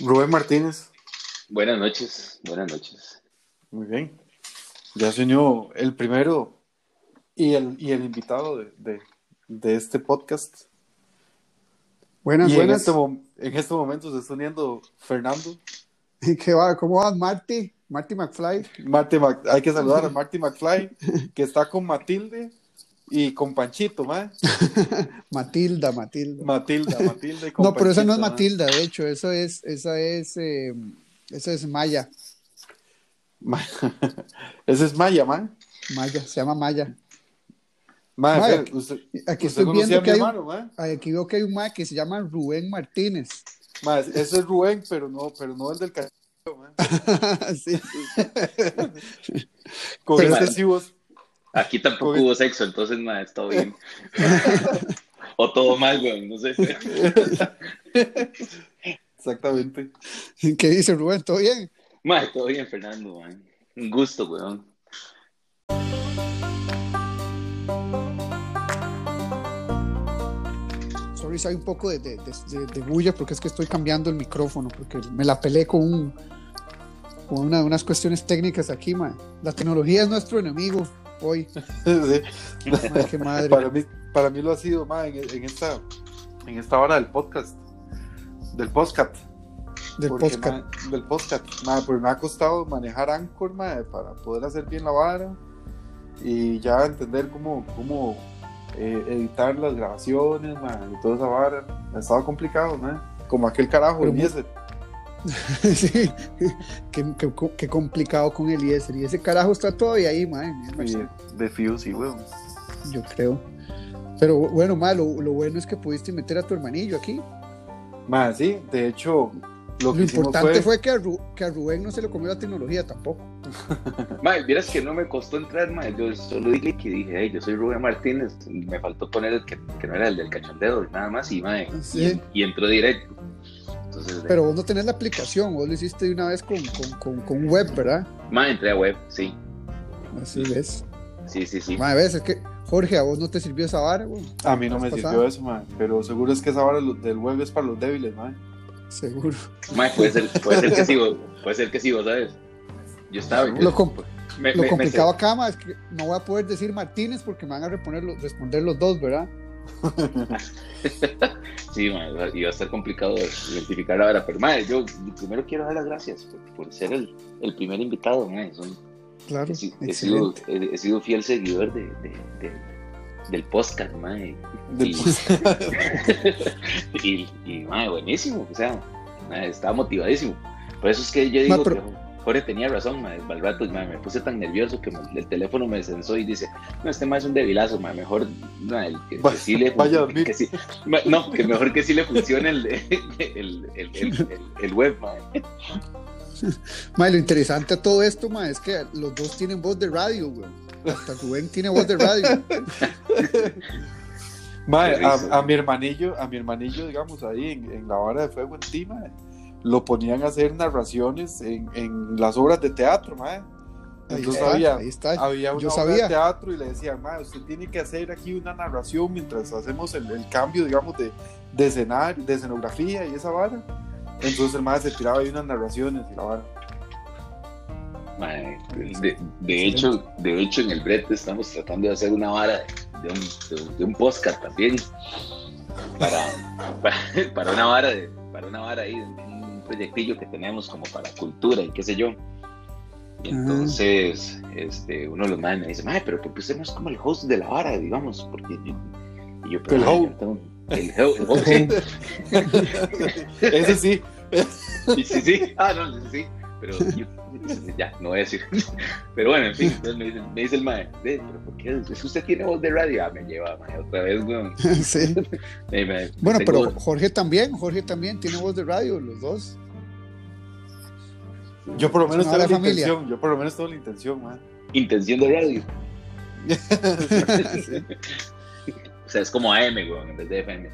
Rubén Martínez. Buenas noches, buenas noches. Muy bien. Ya se unió el primero y el, y el invitado de, de, de este podcast. Buenas, y buenas. En este, en este momento se está uniendo Fernando. ¿Qué va? ¿Cómo vas, Marty? Marty McFly. Marty Mac, hay que saludar a Marty McFly, que está con Matilde y con Panchito, ¿ma? Matilda, Matilda. Matilda, Matilda y con No, pero esa no es Panchito, ¿ma? Matilda, de hecho, eso es, esa es, eh, esa es Maya. Ma- Ese es Maya, man. Maya, se llama Maya. Ma, Maya, usted, usted, Aquí usted estoy viendo que hay, hermano, ma? aquí veo que hay un ma que se llama Rubén Martínez. Ma, ese es Rubén, pero no, pero no el del cachorro, ma. sí, Con Pero- ese sí vos. Aquí tampoco hubo sexo, entonces nada, está bien. o todo mal, weón, no sé. Exactamente. ¿Qué dice Rubén? ¿Todo bien? Mae, todo bien, Fernando, man. Un gusto, weón. Sorry, si hay un poco de, de, de- bulla porque es que estoy cambiando el micrófono, porque me la peleé con, un, con una- unas cuestiones técnicas aquí, ma. La tecnología es nuestro enemigo hoy. Sí. Madre. Para mí, para mí lo ha sido más en, en esta en esta hora del podcast. Del podcast. del podcast. ma, del podcast. ma, porque me ha costado manejar Anchor ma, para poder hacer bien la vara y ya entender cómo, cómo eh, editar las grabaciones y toda esa vara. Ha estado complicado, como aquel carajo, el. sí, qué, qué- qué complicado con Eliezer. Y ese carajo está todavía ahí, ma, Emerson, de Fuse, y weón. yo creo. Pero bueno, ma, lo, lo bueno es que pudiste meter a tu hermanillo aquí. Ma, sí, de hecho, lo Lo, que importante fue, fue, que, a Ru- que a Rubén no se le comió la tecnología tampoco. Mae, vieras que no me costó entrar, mae. Yo solo dije que dije, hey, yo soy Rubén Martínez. Me faltó poner el que, que no era el del cachondeo, nada más, y mae. Sí. Y, y entró directo. Entonces, Pero vos no tenés la aplicación, vos lo hiciste de una vez con, con, con, con web, ¿verdad? mae, entré a web, sí. Así ves. Sí, sí, sí. Ma, ves, es que, Jorge, a vos no te sirvió esa vara, güey. a mí no me ¿Has sirvió eso, ma, pero seguro es que esa lo- del web es para los débiles, ma. Seguro. Mae, puede ser, puede ser que sí, vos- puede ser que sí, vos sabes. Yo estaba. yo- Lo, com- me- lo me- me- complicado acá, ma, es que no voy a poder decir Martínez porque me van a reponer los- responder los dos, ¿verdad? Sí, mae, iba iba a estar complicado identificar la hora, pero mae, yo primero quiero dar las gracias por, por ser el, el primer invitado. Soy- Claro, he, si- he sido, he, he sido fiel seguidor de, de- de- del podcast, mae. Del Y, y, y, mae, buenísimo, o sea, estaba motivadísimo. Por eso es que yo digo pero- que Jorge tenía razón, mae, al rato mae, me puse tan nervioso que me- el teléfono me censó y dice, no, este mae es un debilazo, mae, mejor mae, que, que sí le vaya a dormir. que sí- ma- no, que mejor que sí le funcione el, el, el, el, el- el web, mae. Ma, lo interesante a todo esto, ma, es que los dos tienen voz de radio, güey. Hasta Rubén tiene voz de radio. Mae, a, a mi hermanillo, a mi hermanillo, digamos, ahí en, en la vara de fuego en ti, mae, lo ponían a hacer narraciones en, en las obras de teatro, mae. Ahí Entonces está, había, ahí está. había una Yo obra sabía. de teatro y le decían, mae, usted tiene que hacer aquí una narración mientras hacemos el, el cambio, digamos, de, de escenario, de escenografía y esa vara. Entonces el mae se tiraba ahí unas narraciones y la vara. Mae, De, de hecho, de hecho, en el brete estamos tratando de hacer una vara de, de un, de, un- de un podcast también. Para, para, para una vara de, para una vara ahí, un proyectillo que tenemos como para cultura y qué sé yo. Y entonces, este, uno de los madres me dice, mae, pero ¿por qué usted no es como el host de la vara, digamos? Porque yo, y yo, pero, El mae, host. el, el host, sí. Ese sí. Sí, sí. Ah, no, sí, sí. Pero yo, ya, no voy a decir. Pero bueno, en fin, entonces me dice, me dice el mae, "Ve, pero ¿por qué? Es que usted tiene voz de radio. Ah, me lleva, mae, otra vez, weón. Sí. Me- me- Bueno, pero Jorge también, Jorge también tiene voz de radio, los dos. Yo por lo menos tengo la intención, yo por lo menos tengo la intención, mae. intención de radio. Sí. O sea, es como AM, weón, en vez de FM.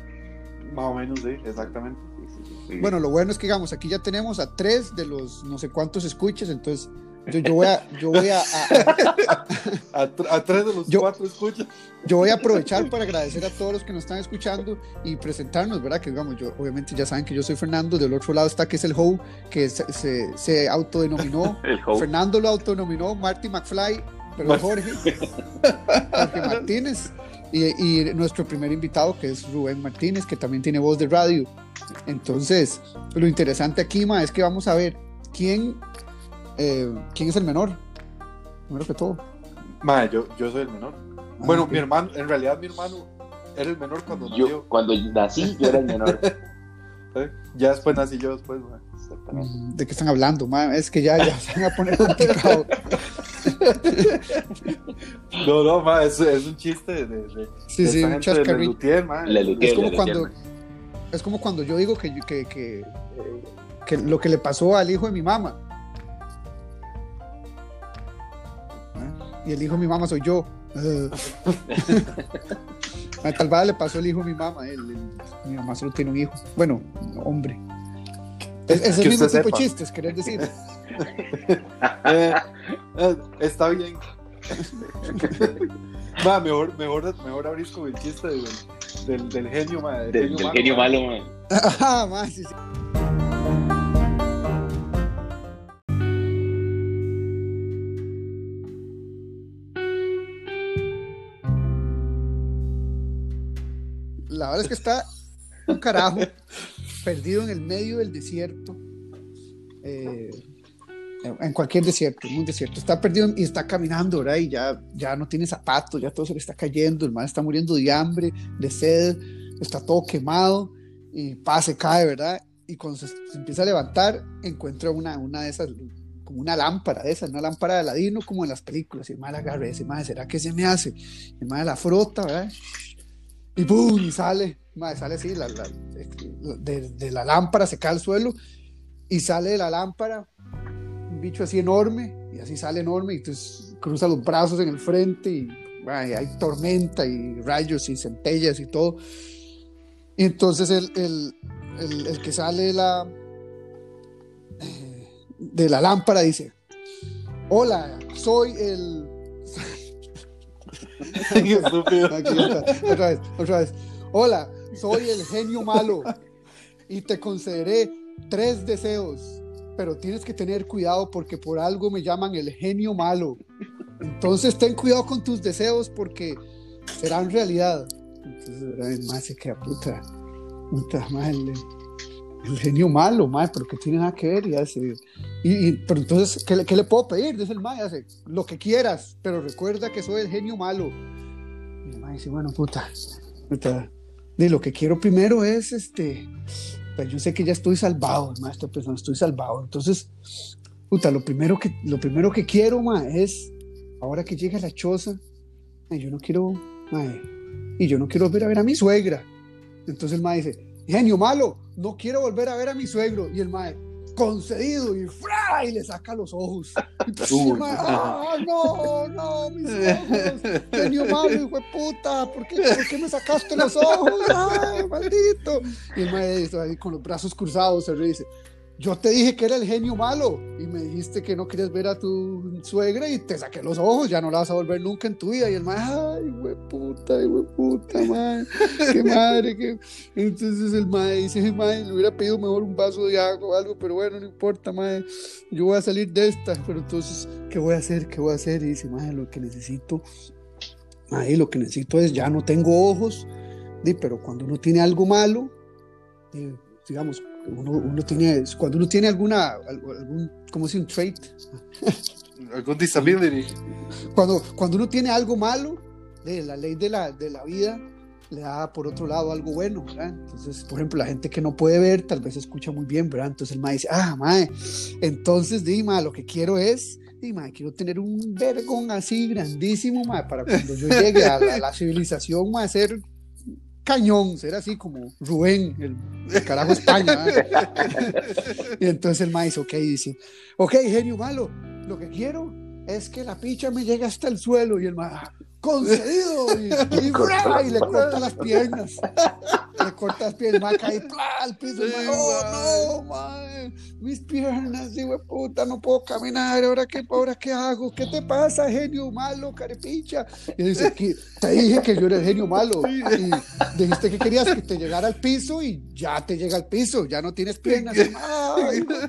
Más o menos, sí, exactamente. Sí, sí, sí. Bueno, lo bueno es que, digamos, aquí ya tenemos a tres de los no sé cuántos escuches, entonces Yo, yo voy a, yo voy a, a- A, a tres de los Yo- cuatro escuchas. yo voy a aprovechar para agradecer a todos los que nos están escuchando y presentarnos, ¿verdad? Que digamos, yo obviamente ya saben que yo soy Fernando, del otro lado está que es el How, que se, se, se autodenominó, El. Fernando lo autodenominó Marty McFly, pero Jorge, Jorge Martínez. Y, y nuestro primer invitado, que es Rubén Martínez, que también tiene voz de radio. Entonces, lo interesante aquí, ma, es que vamos a ver quién, eh, quién es el menor. Primero que todo. Mae, yo, yo soy el menor. Ah, bueno, mi hermano, en realidad mi hermano era el menor cuando Yo, nació. cuando nací, yo era el menor. ¿eh? Ya después nací yo después. Mm, ¿De qué están hablando? ma? Es que ya, ya se van a poner complicado. No, no, mae, es, es un chiste de, de, de Sí, esta sí, un de Lutier, Es como le cuando, es como cuando yo digo que, que, que, eh, que lo que le pasó al hijo de mi mamá. Y el hijo de mi mamá soy yo. A Tal vez le pasó el hijo de mi mamá. mi mamá solo tiene un hijo. Bueno, hombre. Es, es el mismo tipo de chistes, querer decir. Eh, eh, está bien. Ma, mejor, mejor, mejor abrís con el chiste del, del, del genio, ma, del Del, del genio malo. Ajá, ma, sí, sí. La verdad es que está un carajo perdido en el medio del desierto. eh, en cualquier desierto, en un desierto. Está perdido y está caminando, ¿verdad? Y ya, ya no tiene zapatos, ya todo se le está cayendo. El man está muriendo de hambre, de sed, está todo quemado y pa, se cae, ¿verdad? Y cuando se, se empieza a levantar, encuentra una, una de esas, como una lámpara de esas, una lámpara de Aladino, como en las películas. Y el man la agarra y dice, ¿será que se me hace? Y el man la frota, ¿verdad? Y ¡pum! Y sale, madre, sale así, de, la lámpara se cae al suelo y sale de la lámpara un bicho así enorme, y así sale enorme, y entonces cruza los brazos en el frente, y ay, hay tormenta, y rayos, y centellas, y todo. Y entonces el, el, el- que sale la, de la lámpara dice, hola, soy el... Otra vez, otra vez. Hola, soy el genio malo y te concederé tres deseos, pero tienes que tener cuidado porque por algo me llaman el genio malo. Entonces ten cuidado con tus deseos porque serán realidad. Entonces, más se queda puta, puta madre, el, genio malo, madre, pero que tiene nada que ver y hace. Y, y- pero entonces, ¿qué, le- qué le puedo pedir? Dice el mae, hace lo que quieras, pero recuerda que soy el genio malo. Y el mae dice, bueno, puta, puta, de lo que quiero primero es este, pues yo sé que ya estoy salvado, el maestro pensando, estoy salvado. Entonces, puta, lo primero que, lo primero que quiero, ma, es, ahora que llega la choza, ay, yo no quiero, mae, y yo no quiero volver a ver a mi suegra. Entonces el mae dice, genio malo, no quiero volver a ver a mi suegro. Y el mae, concedido, y ¡fra! y le saca los ojos. Y pues, el mae, ¡ah, no, no, mis ojos! Genio malo, hijo de puta, ¿por qué, ¿por qué me sacaste los ojos? ¡Ay, maldito! Y el mae ahí con los brazos cruzados se ríe y dice, yo te dije que era el genio malo y me dijiste que no querías ver a tu suegra y te saqué los ojos, ya no la vas a volver nunca en tu vida. Y el mae, ay, güey, puta, güey, puta, madre, qué madre, que... Entonces el mae dice, mae, le hubiera pedido mejor un vaso de agua o algo, pero bueno, no importa, mae, yo voy a salir de esta, pero entonces, ¿qué voy a hacer? ¿Qué voy a hacer? Y dice, mae, lo que necesito, mae, lo que necesito es, ya no tengo ojos, pero cuando uno tiene algo malo, di, digamos, uno, uno tiene, cuando uno tiene alguna, algún, ¿cómo se? Un trait, Algún disability. cuando, cuando uno tiene algo malo, de la ley de la, de la vida le da por otro lado algo bueno, ¿verdad? Entonces, por ejemplo, la gente que no puede ver, tal vez escucha muy bien, ¿verdad? Entonces el mae dice, ah, mae, entonces, di, mae, lo que quiero es, di, mae, quiero tener un vergón así grandísimo, mae, para cuando yo llegue a la, a la civilización, mae, ser cañón, ser así como Rubén, el, el carajo España. y entonces el dice, ok, dice, ok, genio malo, lo que quiero es que la picha me llegue hasta el suelo y el "Ah, concedido y, y, ¡bra! y le corta las piernas le corta las piernas, ma, cae ¡plá! al piso, ma, oh, no, ma, mis piernas, digo, puta, no puedo caminar, ¿ahora qué, ahora qué hago? ¿Qué te pasa, genio malo, carepicha? Y dice, que te dije que yo era el genio malo, y dijiste que querías que te llegara al piso y ya te llega al piso, ya no tienes piernas, ay, puta,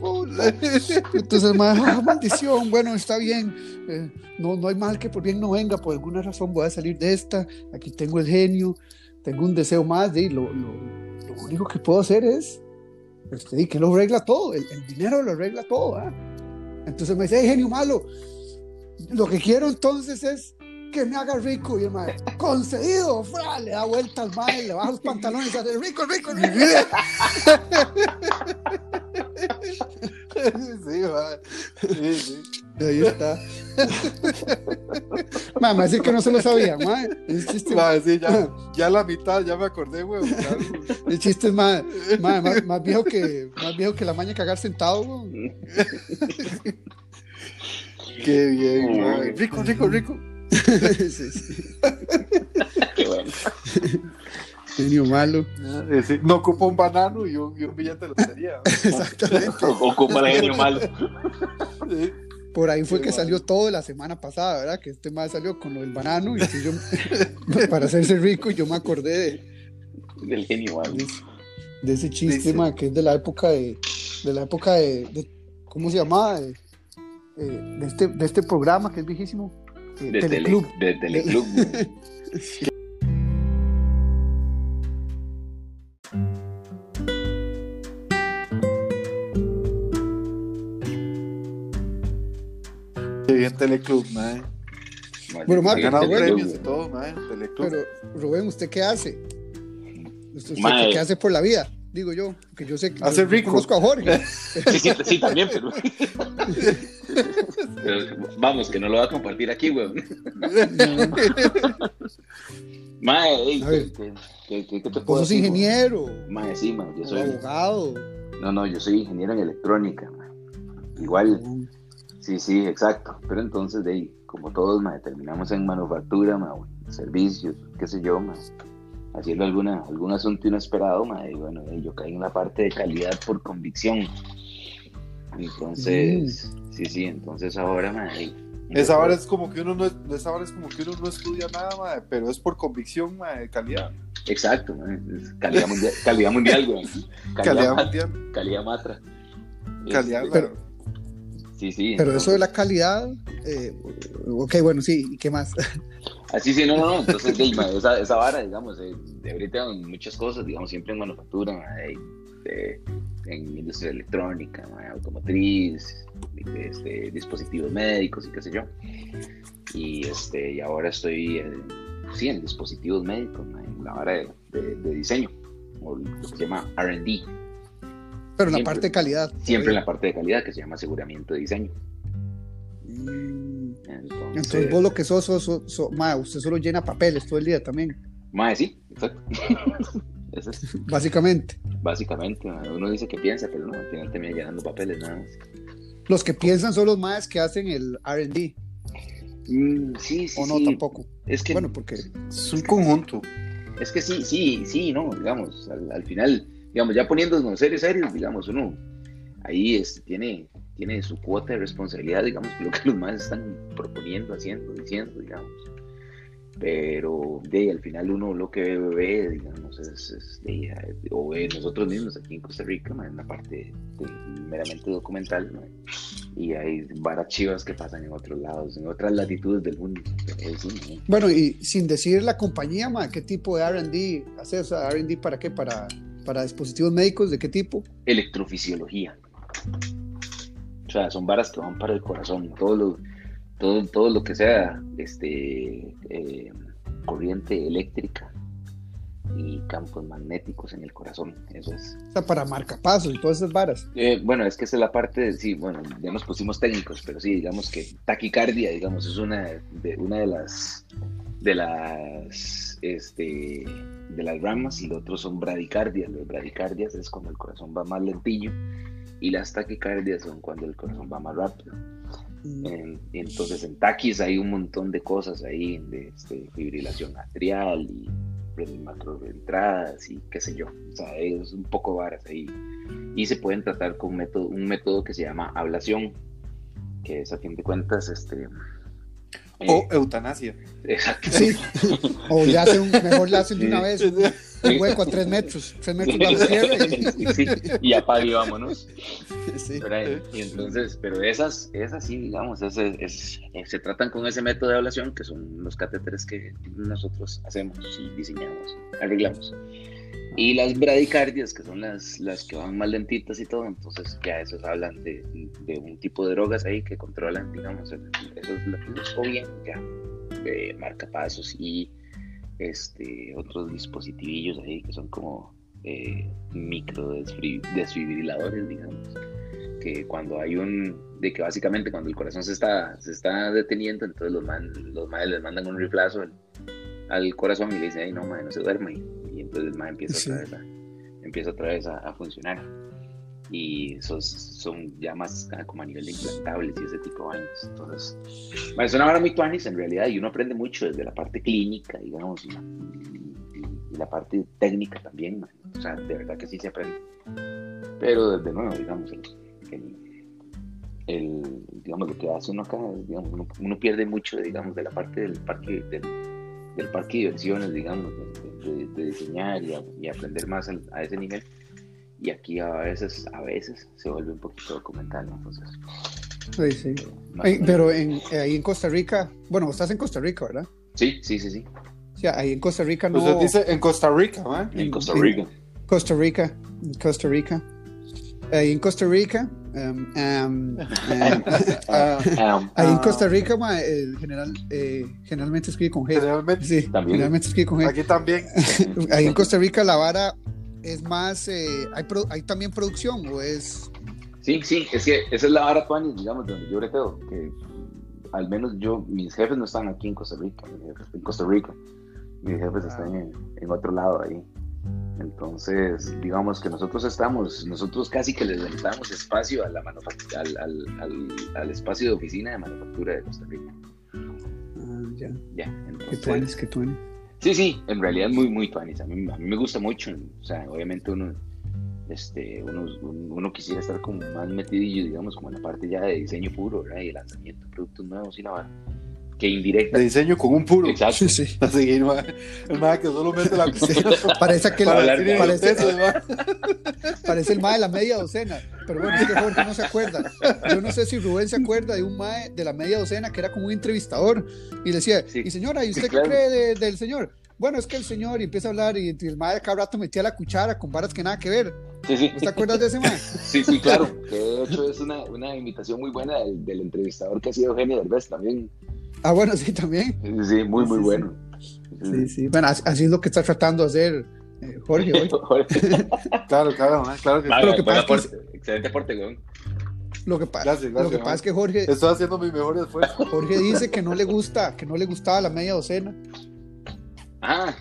puta. Entonces, ma, ah, maldición, bueno, está bien, eh, no, no hay mal que por bien no venga, por alguna razón voy a salir de esta, aquí tengo el genio, tengo un deseo más, de lo, lo, lo único que puedo hacer es, este, que lo arregla todo, el, el, dinero lo arregla todo. ¿eh? Entonces me dice, hey, genio malo, lo que quiero entonces es que me haga rico. Y el mae, concedido, fra, le da vuelta al mae, le baja los pantalones y hace rico, rico, rico. Sí. Sí, sí. Ahí está. Mamá, decir que no se lo sabía, ma. Es chiste. Ma, sí, ya, ya la mitad, ya me acordé, güey. El chiste es más, más, más, más, viejo que, más viejo que la maña cagar sentado. Qué bien, ma. Rico, rico, rico. sí, sí. Qué bueno. Genio malo. No ocupa un banano y un, y un billete de lotería. Exactamente. Ocupa el genio malo. Sí. Por ahí fue que salió todo la semana pasada, ¿verdad? Que este más salió con lo del banano y yo, para hacerse rico, yo me acordé de, Del genio de, de ese chiste, Dice. ma, que es de la época de, de la época de, de- ¿cómo se llamaba? De, eh, de este, de este programa que es viejísimo. eh, De Teleclub. Tele, de Teleclub. bien Teleclub, mae. Bueno, ma, Ha ganado premios y todo, mae. Teleclub. Pero, Rubén, ¿usted qué hace? ¿Usted, qué hace por la vida? Digo yo, que yo sé que Hace yo rico. conozco a Jorge. Sí, sí, sí, también, pero... pero... Vamos, que no lo va a compartir aquí. Mae, ey, A ver. ¿qué, qué, qué, qué te puedo Vos sos decir, ingeniero, Mae, sí, mae, yo soy... abogado. No, no, yo soy ingeniero en electrónica, mae. Igual, sí, sí, exacto. Pero entonces, de ahí, como todos, mae, terminamos en manufactura, en servicios, qué sé yo. Haciendo alguna, algún asunto inesperado, mae, y bueno, yo caí en la parte de calidad por convicción. Entonces, sí, sí, entonces ahora, ahí- Esa hora es como que uno no, esa hora es como que uno no estudia nada, mae, pero es por convicción, mae, de calidad. Exacto, calidad mundial, calidad mundial, güey. Calidad ma- mundial. calidad matra. Calidad, Este, pero, sí, sí. Pero eso de la calidad, eh, ok, bueno, sí, ¿y qué más? Así sí, no, no, no. Entonces, de, esa, esa vara, digamos, eh, de ahorita en muchas cosas, digamos, siempre en manufactura, de- en industria electrónica, automotriz, este, dispositivos médicos y qué sé yo. Y, este, y ahora estoy, sí, en dispositivos médicos, en la vara de, de- de diseño, o lo que se llama RD, Pero en la parte de calidad. siempre en la parte de calidad que se llama aseguramiento de diseño. Mm, Entonces, Entonces vos lo que sos, sos, sos- sos- ma, usted solo llena papeles todo el día también, ma, sí, exacto. Eso es. básicamente. Básicamente, uno dice que piensa, pero no, al final termina llenando papeles nada más. Los que piensan son los más que hacen el R&D, Mm, sí, sí, o no sí. tampoco. Es que, Bueno, porque es un conjunto. es que sí, sí, sí, no, digamos, al, al final, digamos, ya poniéndonos serios, serios, digamos, uno ahí este, tiene, tiene su cuota de responsabilidad, digamos, lo que los más están proponiendo, haciendo, diciendo, digamos. Pero de al final uno lo que ve, digamos, es, es de o nosotros mismos aquí en Costa Rica, en la parte de- meramente documental, y hay varas chivas que pasan en otros lados, en otras latitudes del mundo. Ma, Bueno, y sin decir la compañía, ma, ¿qué tipo de R&D hace? O sea, R&D para qué? Para, para dispositivos médicos, ¿de qué tipo? electrofisiología. O sea, son varas que van para el corazón, todo lo, todo, todo lo que sea este, eh, corriente eléctrica y campos magnéticos en el corazón, eso es. O sea, para marcapasos y todas esas varas. Eh, bueno, es que esa es la parte, de- sí, bueno, ya nos pusimos técnicos, pero sí, digamos que taquicardia, digamos, es una de, una de las, de las, este, de las ramas y lo otro son bradicardias. Las bradicardias es cuando el corazón va más lentillo y las taquicardias son cuando el corazón va más rápido. Mm, En- entonces en taquis hay un montón de cosas ahí, de este, fibrilación atrial y entradas y qué sé yo. O sea, es un poco varas ahí. Y se pueden tratar con un método, un método que se llama ablación, que es a fin de cuentas, este, o eutanasia. Exacto. Sí. O ya hace un, mejor la hacen de una vez. Un, hueco a tres metros. Tres metros para la tierra y, Sí, y apague vámonos. sí. Y entonces, pero esas, esas sí, digamos, es- eh, se tratan con ese método de ablación, que son los catéteres que nosotros hacemos y diseñamos, arreglamos. Y las bradicardias, que son las, las que van más lentitas y todo, entonces ya esos hablan de, de un tipo de drogas ahí que controlan, digamos, eso es lo que o bien, ya, de marcapasos y este, otros dispositivillos ahí que son como eh, micro desfibriladores, digamos que cuando hay un, de que básicamente cuando el corazón se está, se está deteniendo, entonces los, man, los madres les mandan un riflazo al, al corazón y le dicen, ay no, madre, no se duerme. Y, y entonces el madre empieza Sí. otra vez, a, empieza otra vez a, a funcionar. Y esos son ya más como a nivel de implantables y ese tipo de vainas. Entonces, bueno, es una vara muy tuanis en realidad y uno aprende mucho desde la parte clínica, digamos, y, y- y la parte técnica también. man. O sea, de verdad que sí se aprende. Pero de nuevo, digamos, el, el, el, digamos, lo que hace uno acá, digamos, uno, uno pierde mucho, digamos, de la parte del parque, del, del parque de diversiones, digamos, de, de- de diseñar y, a- y aprender más al- a ese nivel. Y aquí a veces, a veces se vuelve un poquito documental, ¿no? entonces. Sí, sí. menos. Pero en, eh, ahí en Costa Rica, bueno, estás en Costa Rica, ¿verdad? Sí, sí, sí, sí. O sea, ahí en Costa Rica no. Usted dice en Costa Rica, ¿va? En Costa en- Rica. Costa Rica, en Costa Rica. Ahí en Costa Rica, um, um, um, Ah, Ah, ahí en Ah. Costa Rica, ma, el general, eh, generalmente escribe con G. generalmente, Sí, También. generalmente escribe con G. aquí también. Ahí en Costa Rica la vara es más, eh, hay, pro- hay también producción o es... Sí, sí, es que esa es la vara tuanis, digamos, de donde yo breteo, que al menos yo, mis jefes no están aquí en Costa Rica, mis jefes en Costa Rica, mis jefes están en, en otro lado ahí. Entonces, digamos que nosotros estamos, nosotros casi que les damos espacio a la al, al, al, al espacio de oficina de manufactura de Costa Rica. Ah, ya, Ya, entonces, tuanes, que tuanes. Sí, sí, en realidad es muy, muy tuanis. A mí, a mí me gusta mucho. O sea, obviamente uno, este, uno, uno, quisiera estar como más metidillo, digamos, como en la parte ya de diseño puro, ¿verdad? Y de lanzamiento de productos nuevos y la. Que indirecta. De diseño con un puro. Exacto. Sí, sí. A seguir, ma. El ma que solo mete la cocina Parece que decir con parece, parece el mae de la media docena. Pero bueno, es que Jorge no se acuerda. Yo no sé si Rubén se acuerda de un mae de la media docena que era como un entrevistador y le decía, Sí. y señora, ¿y usted claro. qué cree de- del señor? Bueno, es que el señor y empieza a hablar y el mae cada rato metía la cuchara con varas que nada que ver. Sí, sí. ¿Vos te acuerdas de ese mae? Sí, sí, claro. Que de hecho es una, una invitación muy buena del, del entrevistador que ha sido Eugenio Derbez también. Ah, bueno, sí, también. Sí, sí, muy, muy Sí, bueno. Sí, sí. Bueno, así, es lo que está tratando de hacer eh, Jorge hoy. Claro, claro, claro que. Vale, Lo que pasa es que-. Excelente aporte, weón. Lo que, pa- Gracias, lo gracias, que mae. pasa es que Jorge, Estoy haciendo mi mejor esfuerzo. Jorge dice que no le gusta, que no le gustaba la media docena. Ah.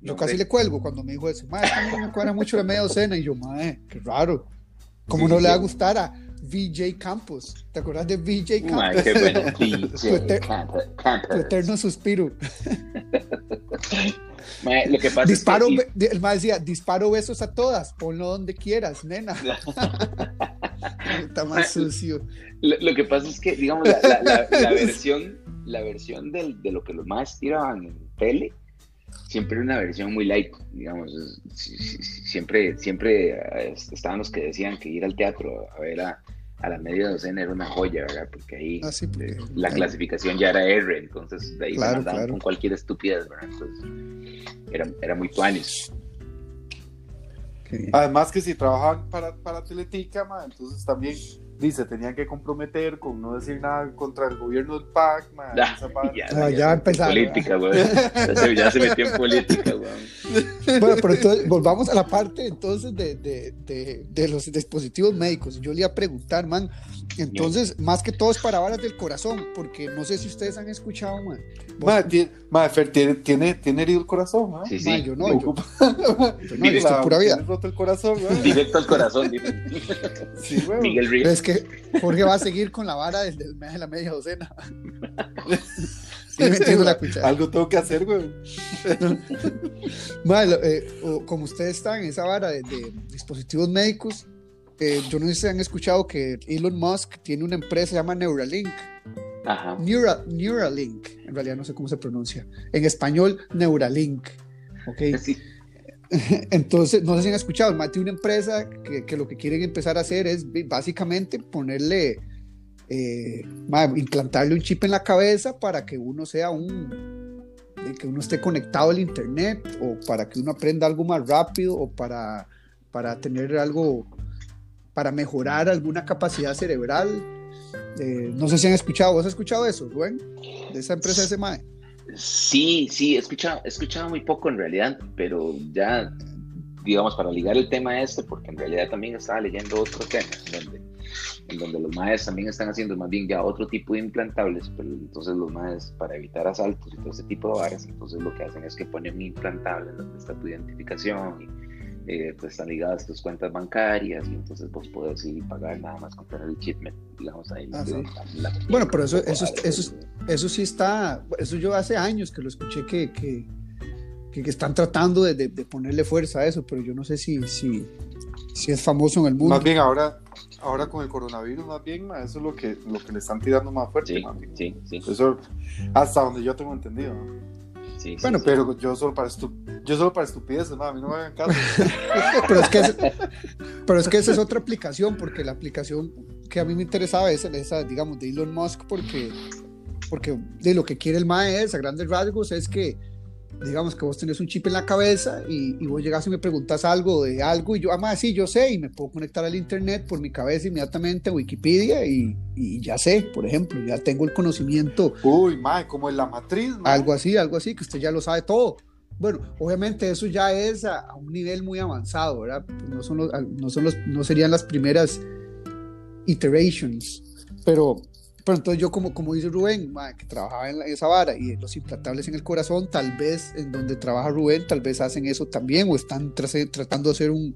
Yo casi le cuelgo cuando me dijo eso. Que mí no me cuadra mucho la media docena. Y yo, mae, qué raro. ¿Cómo Sí, no sí, le va a gustar a VJ Campos? ¿Te acuerdas de VJ Campos? Qué bueno. Tu Camper. eterno suspiro. Lo que pasa Disparo, es que... el mae decía, disparo besos a todas, ponlo donde quieras, nena. Está más sucio. Lo, lo que pasa es que, digamos, la, la- la- la versión, la versión del- de lo que los más tiraban en tele, siempre era una versión muy light, digamos. Siempre, siempre eh, estaban los que decían que ir al teatro a ver a, a la media docena era una joya, ¿verdad? Porque ahí Ah, sí, porque- eh, la clasificación ya era R, entonces de ahí Claro, se mandaban claro. con cualquier estupidez, ¿verdad? Entonces era, era muy tuanis. Además que si trabajaban para, para Teletica, ma, entonces también dice, tenían que comprometer con no decir nada contra el gobierno del PAC, ma, Ya, esa ya, Ah, ya empezaron, Política, weón. Ya se, ya se metió en política, weón. Bueno, pero entonces volvamos a la parte entonces de, de, de, de los dispositivos médicos. Yo le iba a preguntar, man, entonces, más que todo es para varas del corazón, porque no sé si ustedes han escuchado, man. Vos- Ma, tiene, ma, Fer, tiene, tiene, tiene herido el corazón, ¿no? Sí, Ma, sí. yo no, yo, yo no, yo estoy La- pura vida. tiene roto el corazón, ¿no? Directo al corazón, güey. Miguel Ríos. Que Jorge va a seguir con la vara del, del- de la media docena. Sí, metiendo la cuchara. Algo tengo que hacer, güey. Lo- eh, como ustedes están en esa vara de, de dispositivos médicos, eh, yo no sé si han escuchado que Elon Musk tiene una empresa que se llama Neuralink. Ajá. Neura- Neuralink, en realidad no sé cómo se pronuncia. En español, Neuralink. ¿ok? Sí. Entonces, no sé si han escuchado, el mae tiene una empresa que, lo que quieren empezar a hacer es básicamente ponerle, eh, implantarle un chip en la cabeza para que uno sea un, que uno esté conectado al internet o para que uno aprenda algo más rápido o para, para tener algo, para mejorar alguna capacidad cerebral. Eh, no sé si han escuchado, ¿vos has escuchado eso, Rubén? De esa empresa ese mae. Sí, sí, he escuchado, he escuchado muy poco en realidad, pero ya, digamos, para ligar el tema este, porque en realidad también estaba leyendo otro tema, en donde, en donde los maes también están haciendo más bien ya otro tipo de implantables, pero entonces los maes, para evitar asaltos y todo ese tipo de varas, entonces lo que hacen es que ponen un implantable en donde está tu identificación y eh, pues están ligadas tus cuentas bancarias y entonces vos podés ir y pagar nada más con tener el chip, digamos, ahí. Ah, sí. la- la- Bueno, pero eso- eso- eso- Eso sí está, eso yo hace años que lo escuché que, que, que- que están tratando de, de- de ponerle fuerza a eso, pero yo no sé si, si, si es famoso en el mundo. Más bien ahora, ahora con el coronavirus, más bien, ma, eso es lo que, lo que le están tirando más fuerte. Sí, sí, sí, Eso, hasta donde yo tengo entendido. ¿no? Sí, Bueno, sí. Pero yo solo para, estu yo solo para estupideces, ma, a mí no me hagan caso. pero, es que es- pero es que esa es otra aplicación, porque la aplicación que a mí me interesaba es esa, digamos, de Elon Musk, porque, porque de lo que quiere el MAE es, a grandes rasgos, es que, digamos, que vos tenés un chip en la cabeza y, y vos llegas y me preguntas algo de algo y yo, ah, mae, sí, yo sé, y me puedo conectar al internet por mi cabeza inmediatamente a Wikipedia y, y ya sé, por ejemplo, ya tengo el conocimiento Uy, ma, como en la matriz, ma. algo así, algo así, que usted ya lo sabe todo. Bueno, obviamente eso ya es a, a un nivel muy avanzado, ¿verdad? No, son los, no, son los, no serían las primeras iterations, pero, pero entonces yo como, como dice Rubén, que trabajaba en la- esa vara y los implantables en el corazón, tal vez en donde trabaja Rubén, tal vez hacen eso también o están tra- tratando de hacer un,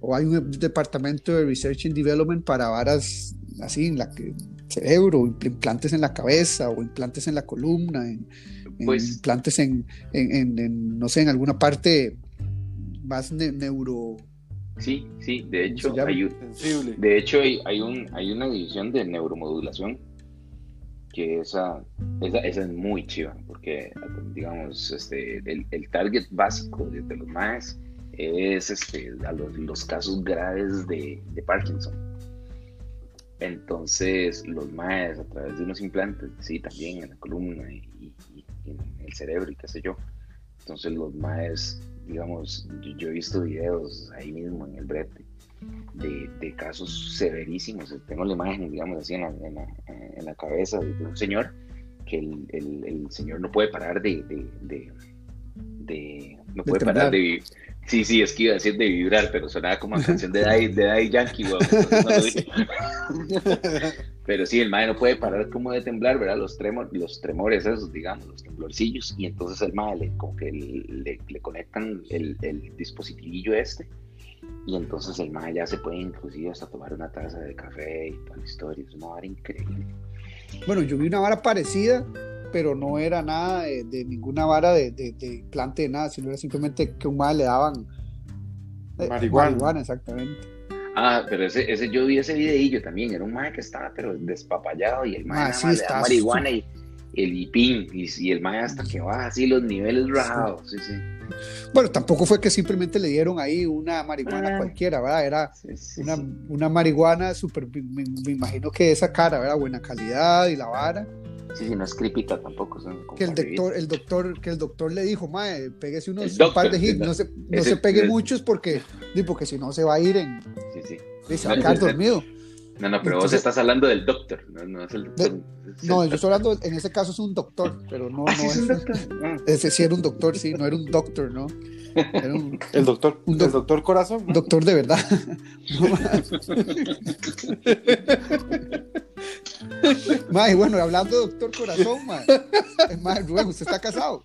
o hay un departamento de Research and Development para varas así en la que cerebro, implantes en la cabeza o implantes en la columna, en, en Pues- implantes en, en, en- en, no sé, en alguna parte más ne- neuro. Sí, sí, de hecho, hay, un- de hecho hay, hay, un, hay una división de neuromodulación que esa, esa, esa es muy chiva, porque, digamos, este, el, el target básico de, de los MAES es este, a los, los casos graves de, de Parkinson. Entonces, los MAES a través de unos implantes, sí, también en la columna y, y- y en el cerebro y qué sé yo. Entonces, los MAES, digamos, yo, yo he visto videos ahí mismo en el brete de, de casos severísimos. Tengo la imagen, digamos, así en la, en la, en la cabeza de, un señor que el, el- el señor no puede parar de. de, de, no De puede parar de. vi- Sí, sí, es que iba a decir de vibrar, pero sonaba como a canción de Daddy, de Daddy Yankee, no dije. Pero sí, el mae no puede parar como de temblar, ¿verdad? Los, tremor, los tremores esos, digamos, los temblorcillos. Y entonces el mae le, como que le, le conectan el, el dispositivillo este. Y entonces el mae ya se puede inclusive hasta tomar una taza de café y toda la historia. Es una vara increíble. Bueno, yo vi una vara parecida, pero no era nada de, de ninguna vara de, de, de implante de nada, sino era simplemente que un mal le daban eh, Marihuana. exactamente. Ah, pero ese, ese yo vi ese videillo también. Era un mae que estaba pero despapallado y el mae Ah, sí, le da marihuana y el hipín. Y, y el mae hasta que baja así los niveles rajados. Sí, sí. Bueno, tampoco fue que simplemente le dieron ahí una marihuana Ah. cualquiera, ¿verdad? Era Sí, sí, una, sí. una marihuana súper, me, me imagino que esa cara, ¿verdad? Buena calidad y la vara. Sí, sí, no es cripita tampoco. Son Que el doctor, el doctor, que el doctor le dijo, mae, péguese unos El un doctor, par de hits, no se, no ese- se pegue muchos porque, porque si no se va a ir en, Sí, sí. y se va a quedar dormido. No, no, pero vos estás hablando del doctor. No, no es el doctor. es el No, yo estoy hablando, en ese caso es un doctor, pero no, Ah, no sí, es es, un doctor. Ah. ese sí era un doctor, sí, no era un doctor, ¿no? Era un El doctor, Un doc- el doctor corazón. doctor de verdad. No, ma. Mae, bueno, hablando de doctor corazón, mae. Mae, Rubén, ¿usted está casado?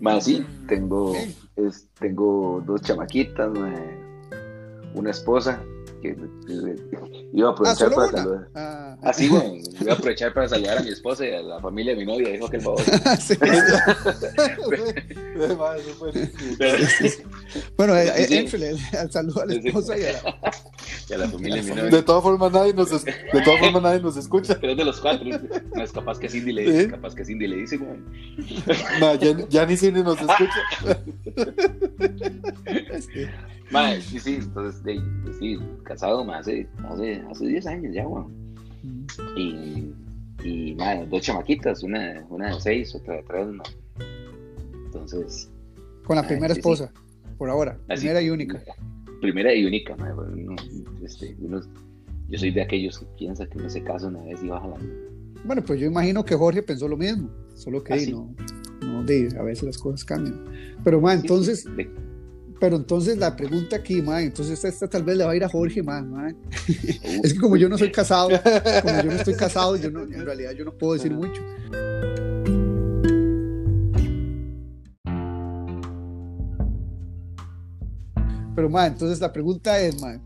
Más sí, tengo, es, tengo dos chamaquitas, una esposa que, iba a aprovechar Ah, ¿solo para saludar. Ah, Así, güey, iba a aprovechar para saludar a mi esposa y a la familia de mi novia, dijo que el favor. sí. Buenísimo. Bueno, eh, Sí, sí. al saludo a la Sí, sí. esposa y a la, Y a la familia de mi De novia. todas formas nadie nos es- de todas formas nadie nos escucha. Pero es de los cuatro. No es capaz que Cindy le dice, Sí. capaz que Cindy le dice, güey. Ma, ya, ya ni cine nos escucha. este, Mae, sí, sí, entonces, de, sí, casado mae, hace, hace, hace 10 años ya, güey. Y, y mae, dos chamaquitas, una, una de 6, otra de 3, ¿no? Entonces, con la Ay, primera sí, esposa, por ahora, así- primera y única. Primera y única, bueno, uno, este, uno- yo soy de aquellos que piensan que uno se casa una vez y baja la Bueno, pues yo imagino que Jorge pensó lo mismo, solo que Ah, sí. no, no de, a veces las cosas cambian. Pero ma, entonces, De- pero entonces la pregunta aquí, ma, entonces esta, esta tal vez le va a ir a Jorge, ma, ma. uh, Es que como yo no soy casado, como yo no estoy casado, yo no, en realidad yo no puedo decir mucho. Pero, ma, entonces la pregunta es, ma,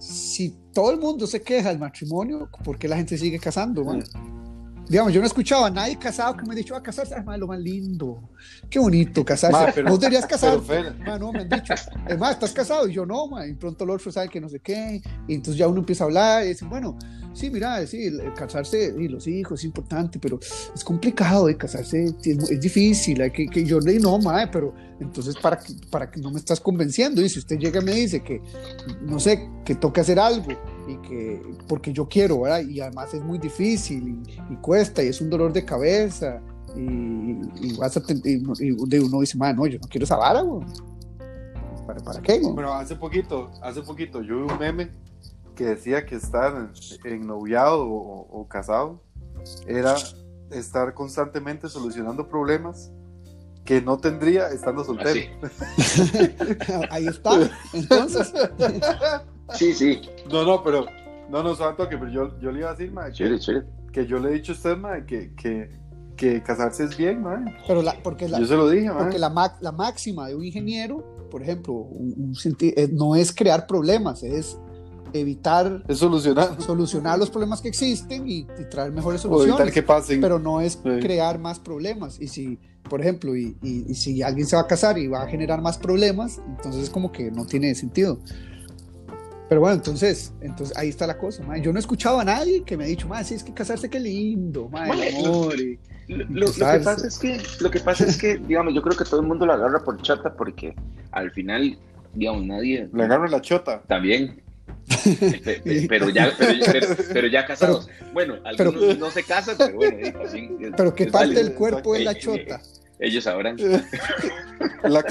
si todo el mundo se queja del matrimonio, ¿por qué la gente sigue casando, ma? Digamos, yo no he escuchado a nadie casado que me ha dicho, a casarse es lo más lindo. Qué bonito casarse. Ma, pero- Vos deberías casarte. Ma, no, me han dicho. Es más, ¿estás casado? Y yo no, ma. Y pronto el otro sabe que no sé qué. Y entonces ya uno empieza a hablar y dice, bueno, sí, mira, sí, el- casarse y los hijos es importante, pero es complicado de casarse, es, es difícil. Hay que, que yo le no, ma, pero entonces, ¿para que, para que no me estás convenciendo? Y si usted llega y me dice que, no sé, que toca hacer algo y que, porque yo quiero, ¿verdad? Y además es muy difícil y, y cuesta y es un dolor de cabeza. Y, y vas a y uno- y de uno dice, no, yo no quiero esa vara, güey. ¿Para, ¿Para qué? güey?" Pero hace poquito, hace poquito yo vi un meme que decía que estar en noviado o, o casado era estar constantemente solucionando problemas que no tendría estando soltero. Ahí está. Entonces, Sí, sí, No, no, pero no nos no, toque, pero yo, yo le iba a decir, ma, que, chévere, chévere. que yo le he dicho a usted, ma, que, que, que casarse es bien, ma. pero la, porque la, Yo se lo dije, ma. porque la, ma- la máxima de un ingeniero, por ejemplo, un- eh, no es crear problemas, es evitar Es solucionar solucionar los problemas que existen y, y traer mejores o evitar soluciones. que pasen. pero no es Sí. crear más problemas. Y si, por ejemplo, y, y- y si alguien se va a casar y va a generar más problemas, entonces es como que no tiene sentido. Pero bueno, entonces, entonces ahí está la cosa. Yo no he escuchado a nadie que me ha dicho, más sí, es que casarse qué lindo, Bueno, amor. y- Lo, lo- lo que pasa es que, lo que pasa es que, digamos, yo creo que todo el mundo lo agarra por chata porque al final, digamos, nadie Le agarro la chota. también. Pe- pe- pero ya, pero, ya- pero- pero ya casados. bueno, algunos pero- no se casan, pero bueno, también es- Pero qué parte del cuerpo es la Eh, chota. Ellos sabrán. La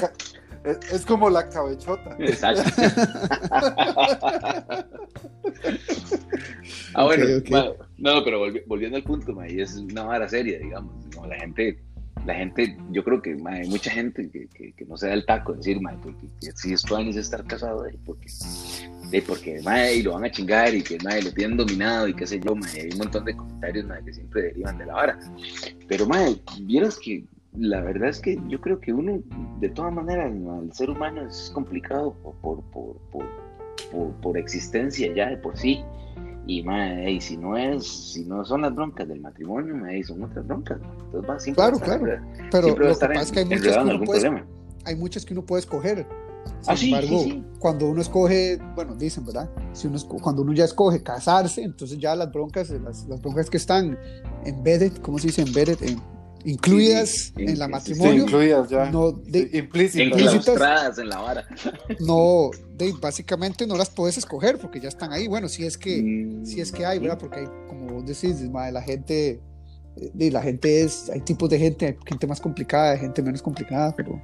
es, es como la cabechota. Exacto. ah, bueno, no, pero volvi- volviendo al punto, ma, y es una vara seria, digamos. ¿no? La gente, la gente, yo creo que ma, hay mucha gente que, que, que no se da el taco de decir, ma, que, que, si esto es estar casado, eh, porque, eh, porque ma, y lo van a chingar y que ma, lo tienen dominado y qué sé yo, ma, y hay un montón de comentarios ma, que siempre derivan de la vara. Pero, ma, vieras que la verdad es que yo creo que uno, de todas maneras, ma, el ser humano es complicado por, por, por, por, existencia ya de por sí. Y, ma, ey, si no es, si no son las broncas del matrimonio, ma, ey, son otras broncas. Entonces va siempre Claro, estar, claro. Pero lo que pasa es que hay muchas que uno puede, hay muchas que uno puede escoger. Sin Ah, sí, embargo, sí. cuando uno escoge, bueno, dicen, ¿verdad? Si uno cuando uno ya escoge casarse, entonces ya las broncas, las, las broncas que están embedded, ¿cómo se dice? Embedded, en- incluidas Sí, sí, en la sí, sí, Sí, matrimonio, incluidas ya. no, de- Sí, implícitas. En la vara. no, de- básicamente no las puedes escoger porque ya están ahí. Bueno, si es que, Mm, si es que hay, ¿verdad? Porque hay, como vos decís, la gente, eh, de la gente es, hay tipos de gente, hay gente más complicada, hay gente menos complicada, pero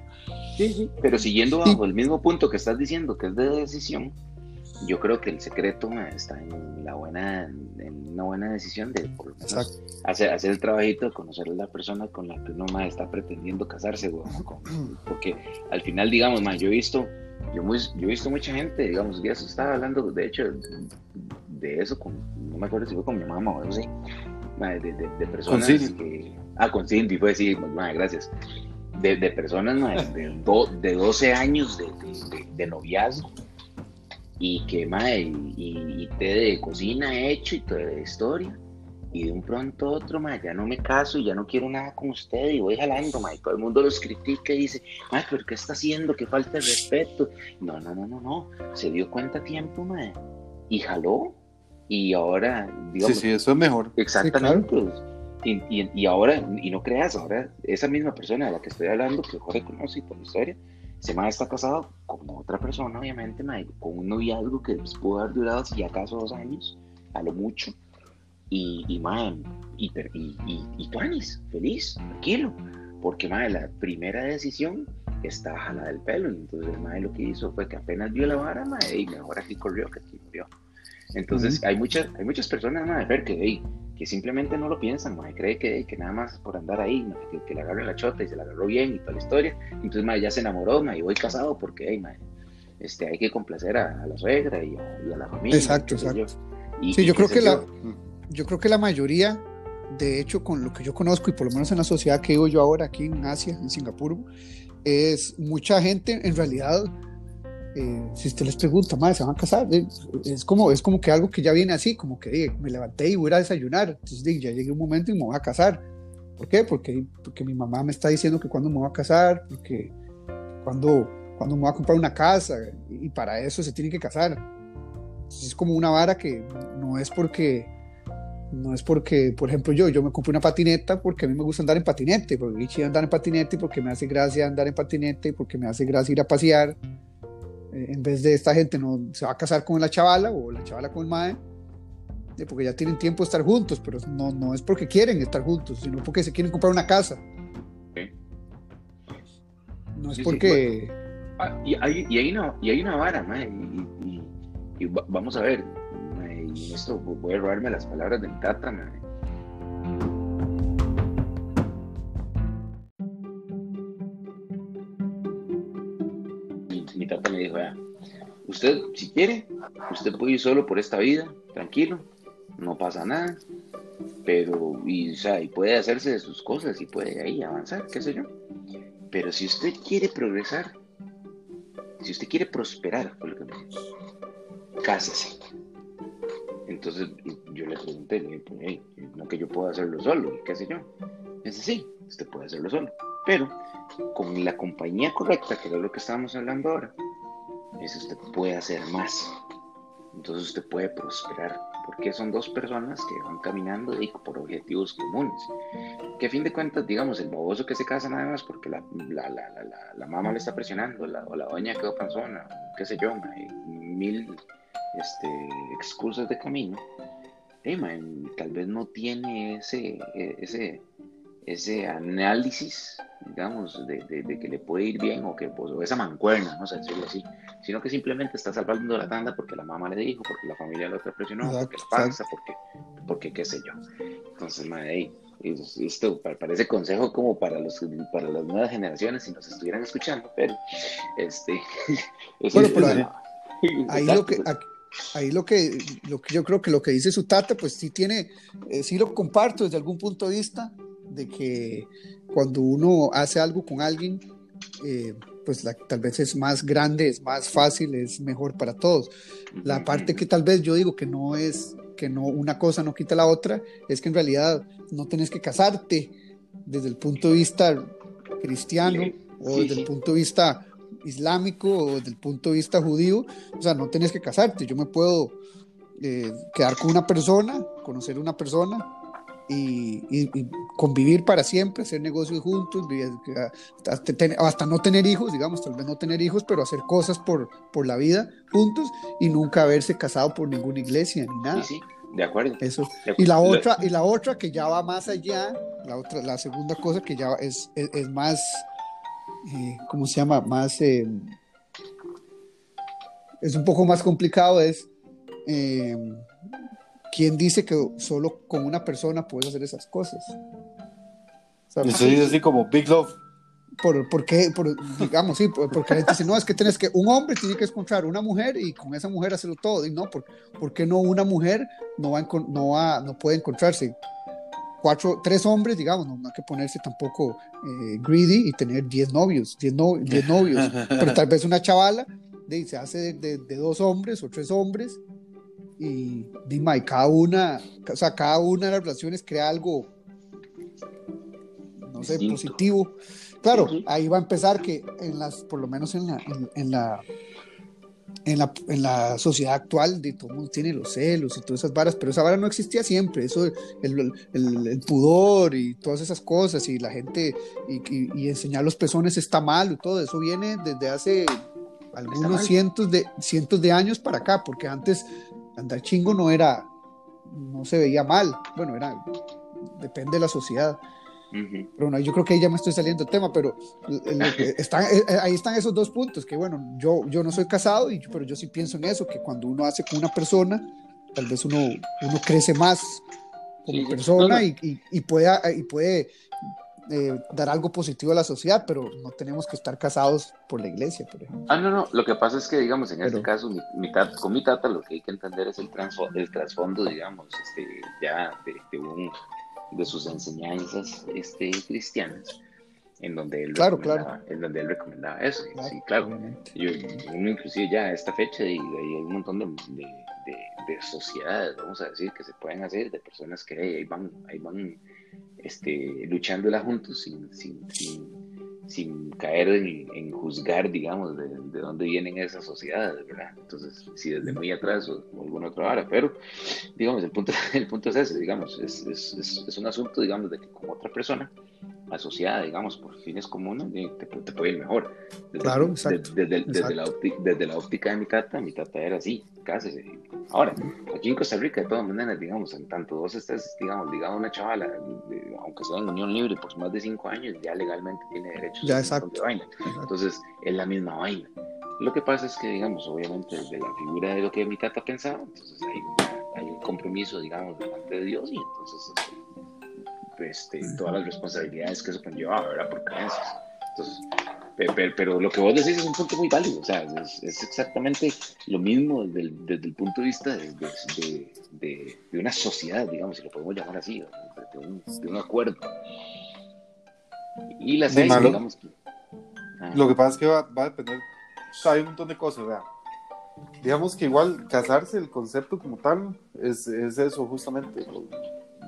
Sí, sí. Pero siguiendo Sí. bajo el mismo punto que estás diciendo, que es de decisión, yo creo que el secreto ma, está en la buena, en una buena decisión de por lo menos hacer, hacer el trabajito de conocer a la persona con la que uno ma, está pretendiendo casarse, con- porque al final, digamos, ma, yo he visto, yo, muy, yo he visto mucha gente, digamos, ya estaba hablando, de hecho, de eso, con, no me acuerdo si fue con mi mamá o algo así, de, de, de personas Cindy. que, ah, con Cindy, fue así, ma, gracias, de, de personas ma, de, do- de 12 años de noviazgo y que, mae, y, y, té de cocina hecho y todo de historia. Y de un pronto a otro, mae, ya no me caso y ya no quiero nada con usted y voy jalando, mae. Todo el mundo los critica y dice, mae, pero ¿qué está haciendo? ¿Qué falta de respeto? No, no, no, no, no. Se dio cuenta a tiempo, mae. Y jaló. Y ahora, digamos. Sí, sí, eso es mejor. Exactamente. y, y, ahora, y no creas, ahora esa misma persona de la que estoy hablando, que Jorge conoce por la historia, ese mae está casado con otra persona, obviamente, con un noviazgo que pudo haber durado, si acaso, dos años, a lo mucho. Y, y mae, y, y, y, feliz, tranquilo. Porque, mae, la primera decisión estaba jalada del pelo. Entonces, el mae lo que hizo fue que apenas vio la vara, mae, y mejor aquí corrió que aquí murió. Entonces, hay, muchas, hay muchas personas, mae, ver que, hey, que simplemente no lo piensan, mae, cree que, que nada más por andar ahí, que, que, le agarre la chota y se la agarró bien y toda la historia, entonces mae, ya se enamoró, mae, y voy casado porque hey, mae, este, hay que complacer a, la suegra y a, la familia. Exacto, exacto. Y, sí, yo creo que la, yo creo que la mayoría, de hecho, con lo que yo conozco y por lo menos en la sociedad que vivo yo ahora aquí en Asia, en Singapur, es mucha gente en realidad eh, si usted les pregunta, madre, ¿se van a casar? Eh, es como, es como que algo que ya viene así, como que me levanté y voy a desayunar, entonces ya llegué un momento y me voy a casar. ¿Por qué? Porque, porque mi mamá me está diciendo que cuando me voy a casar, porque cuando, cuando me voy a comprar una casa, y para eso se tiene que casar. Entonces es como una vara que no es porque, no es porque, por ejemplo, yo, yo me compré una patineta porque a mí me gusta andar en patinete, porque me andar en patinete, porque me hace gracia andar en patinete, porque me hace gracia ir a pasear eh, en vez de esta gente no se va a casar con la chavala o la chavala con el mae, porque ya tienen tiempo de estar juntos, pero no, no es porque quieren estar juntos, sino porque se quieren comprar una casa. No es porque... Ah, y, hay, y, hay una, y hay una vara, mae, y, vamos a ver, y esto voy a robarme las palabras de mi tata, mae. Dijo, usted si quiere, usted puede ir solo por esta vida, tranquilo, no pasa nada, pero, y, o sea, y puede hacerse de sus cosas y puede ahí avanzar, qué sé yo. Pero si usted quiere progresar, si usted quiere prosperar, cásese. Entonces yo le pregunté, le dije, no que yo pueda hacerlo solo, qué sé yo. Dice, sí, usted puede hacerlo solo, pero con la compañía correcta, que es lo que estábamos hablando ahora, es usted puede hacer más. Entonces usted puede prosperar, porque son dos personas que van caminando por objetivos comunes. Que a fin de cuentas, digamos, el baboso que se casa nada más porque la, la, la, la mamá le está presionando, o la doña quedó panzona, qué sé yo, mil este, excusas de camino, tal vez no tiene ese, ese, ese análisis digamos, de, de, que le puede ir bien o que pues, o esa mancuerna, no sé decirlo así, sino que simplemente está salvando la tanda porque la mamá le dijo, porque la familia lo presionó, porque la pasa, porque, porque qué sé yo. Entonces, madre, esto parece consejo como para los para las nuevas generaciones si nos estuvieran escuchando, pero este bueno, pero ahí, lo que ahí lo que lo que yo creo que lo que dice su tata pues sí tiene eh, sí lo comparto desde algún punto de vista de que cuando uno hace algo con alguien, eh, pues tal vez es más grande, es más fácil, es mejor para todos. La parte que tal vez yo digo que no es, que no una cosa no quita la otra, es que en realidad no tienes que casarte desde el punto de vista cristiano o desde el punto de vista islámico o desde el punto de vista judío, o sea, no tienes que casarte, yo me puedo eh, quedar con una persona, conocer una persona, y, convivir para siempre, hacer negocios juntos, hasta, no tener hijos, digamos, tal vez no tener hijos, pero hacer cosas por, por la vida juntos y nunca haberse casado por ninguna iglesia ni nada. Sí, de acuerdo. Eso. Y la otra, y la otra que ya va más allá, la otra, la segunda cosa que ya es, es, más, eh, ¿cómo se llama? Más, eh, es un poco más complicado, es eh, ¿quién dice que solo con una persona puedes hacer esas cosas? Eso es así como Big Love. ¿Por, por qué? Por, digamos, sí, porque la gente dice, no, es que tienes que, un hombre tiene que encontrar una mujer y con esa mujer hacerlo todo. Y no, ¿por, ¿por qué no una mujer no, va, no, va, no puede encontrarse cuatro, tres hombres, digamos, no, hay que ponerse tampoco eh, greedy y tener diez novios, diez, no, diez novios, pero tal vez una chavala de, se hace de, de, dos hombres o tres hombres y, y cada una, o sea, cada una de las relaciones crea algo, no sé, positivo. Claro, ahí va a empezar que en las, por lo menos en la, en, la en la, en la, sociedad actual de todo el mundo tiene los celos y todas esas varas, pero esa vara no existía siempre, eso, el, el, el pudor y todas esas cosas y la gente y, y, enseñar los pezones está mal y todo eso viene desde hace algunos cientos de, cientos de años para acá, porque antes andar chingo no era, no se veía mal, bueno, era, depende de la sociedad. Pero bueno, yo creo que ahí ya me estoy saliendo del tema, pero están, eh, eh, ahí están esos dos puntos, que bueno, yo, yo no soy casado, y, pero yo sí pienso en eso, que cuando uno hace con una persona, tal vez uno, uno crece más como persona Y, y, y, puede, y puede eh, dar algo positivo a la sociedad, pero no tenemos que estar casados por la iglesia, por ejemplo. Ah, no, no, lo que pasa es que, digamos, en este caso, mi, con mi tata lo que hay que entender es el, el trasfondo, digamos, este, ya de, un, de sus enseñanzas este, cristianas en donde él claro, claro. en donde él recomendaba eso sí claro yo, uno inclusive ya a esta fecha y, hay un montón de, de, de, sociedades vamos a decir que se pueden hacer de personas que ahí van ahí van este, luchándola juntos sin, sin, sin, caer en, juzgar, digamos, de, de, dónde vienen esas sociedades, ¿verdad? Entonces, si desde muy atrás o, alguna otra hora, pero, digamos, el punto, el punto es ese, digamos, es, es, es un asunto, digamos, de que con otra persona asociada, digamos, por fines comunes, te, te puede ir mejor. Desde, claro, exacto. Desde, desde, la óptica, desde, la óptica, de mi tata, mi tata era así, casi. Ahora, aquí en Costa Rica, de todas maneras, digamos, en tanto vos estés, digamos, ligado a una chavala, aunque sea en unión libre por más de cinco años, ya legalmente tiene derechos ya, exacto. vaina. Entonces, es la misma vaina. Lo que pasa es que, digamos, obviamente, desde la figura de lo que mi tata pensaba, entonces hay, hay un compromiso, digamos, delante de Dios y entonces este, este, todas las responsabilidades que eso conlleva, ¿verdad? Por creencias. Entonces, pero, lo que vos decís es un punto muy válido, o sea, es, exactamente lo mismo desde el, desde el, punto de vista de, de, de, una sociedad, digamos, si lo podemos llamar así, de un, un acuerdo. Y las seis, digamos que... Lo que pasa es que va, va a depender, o sea, hay un montón de cosas, ¿verdad? Digamos que igual casarse, el concepto como tal, es, es eso justamente,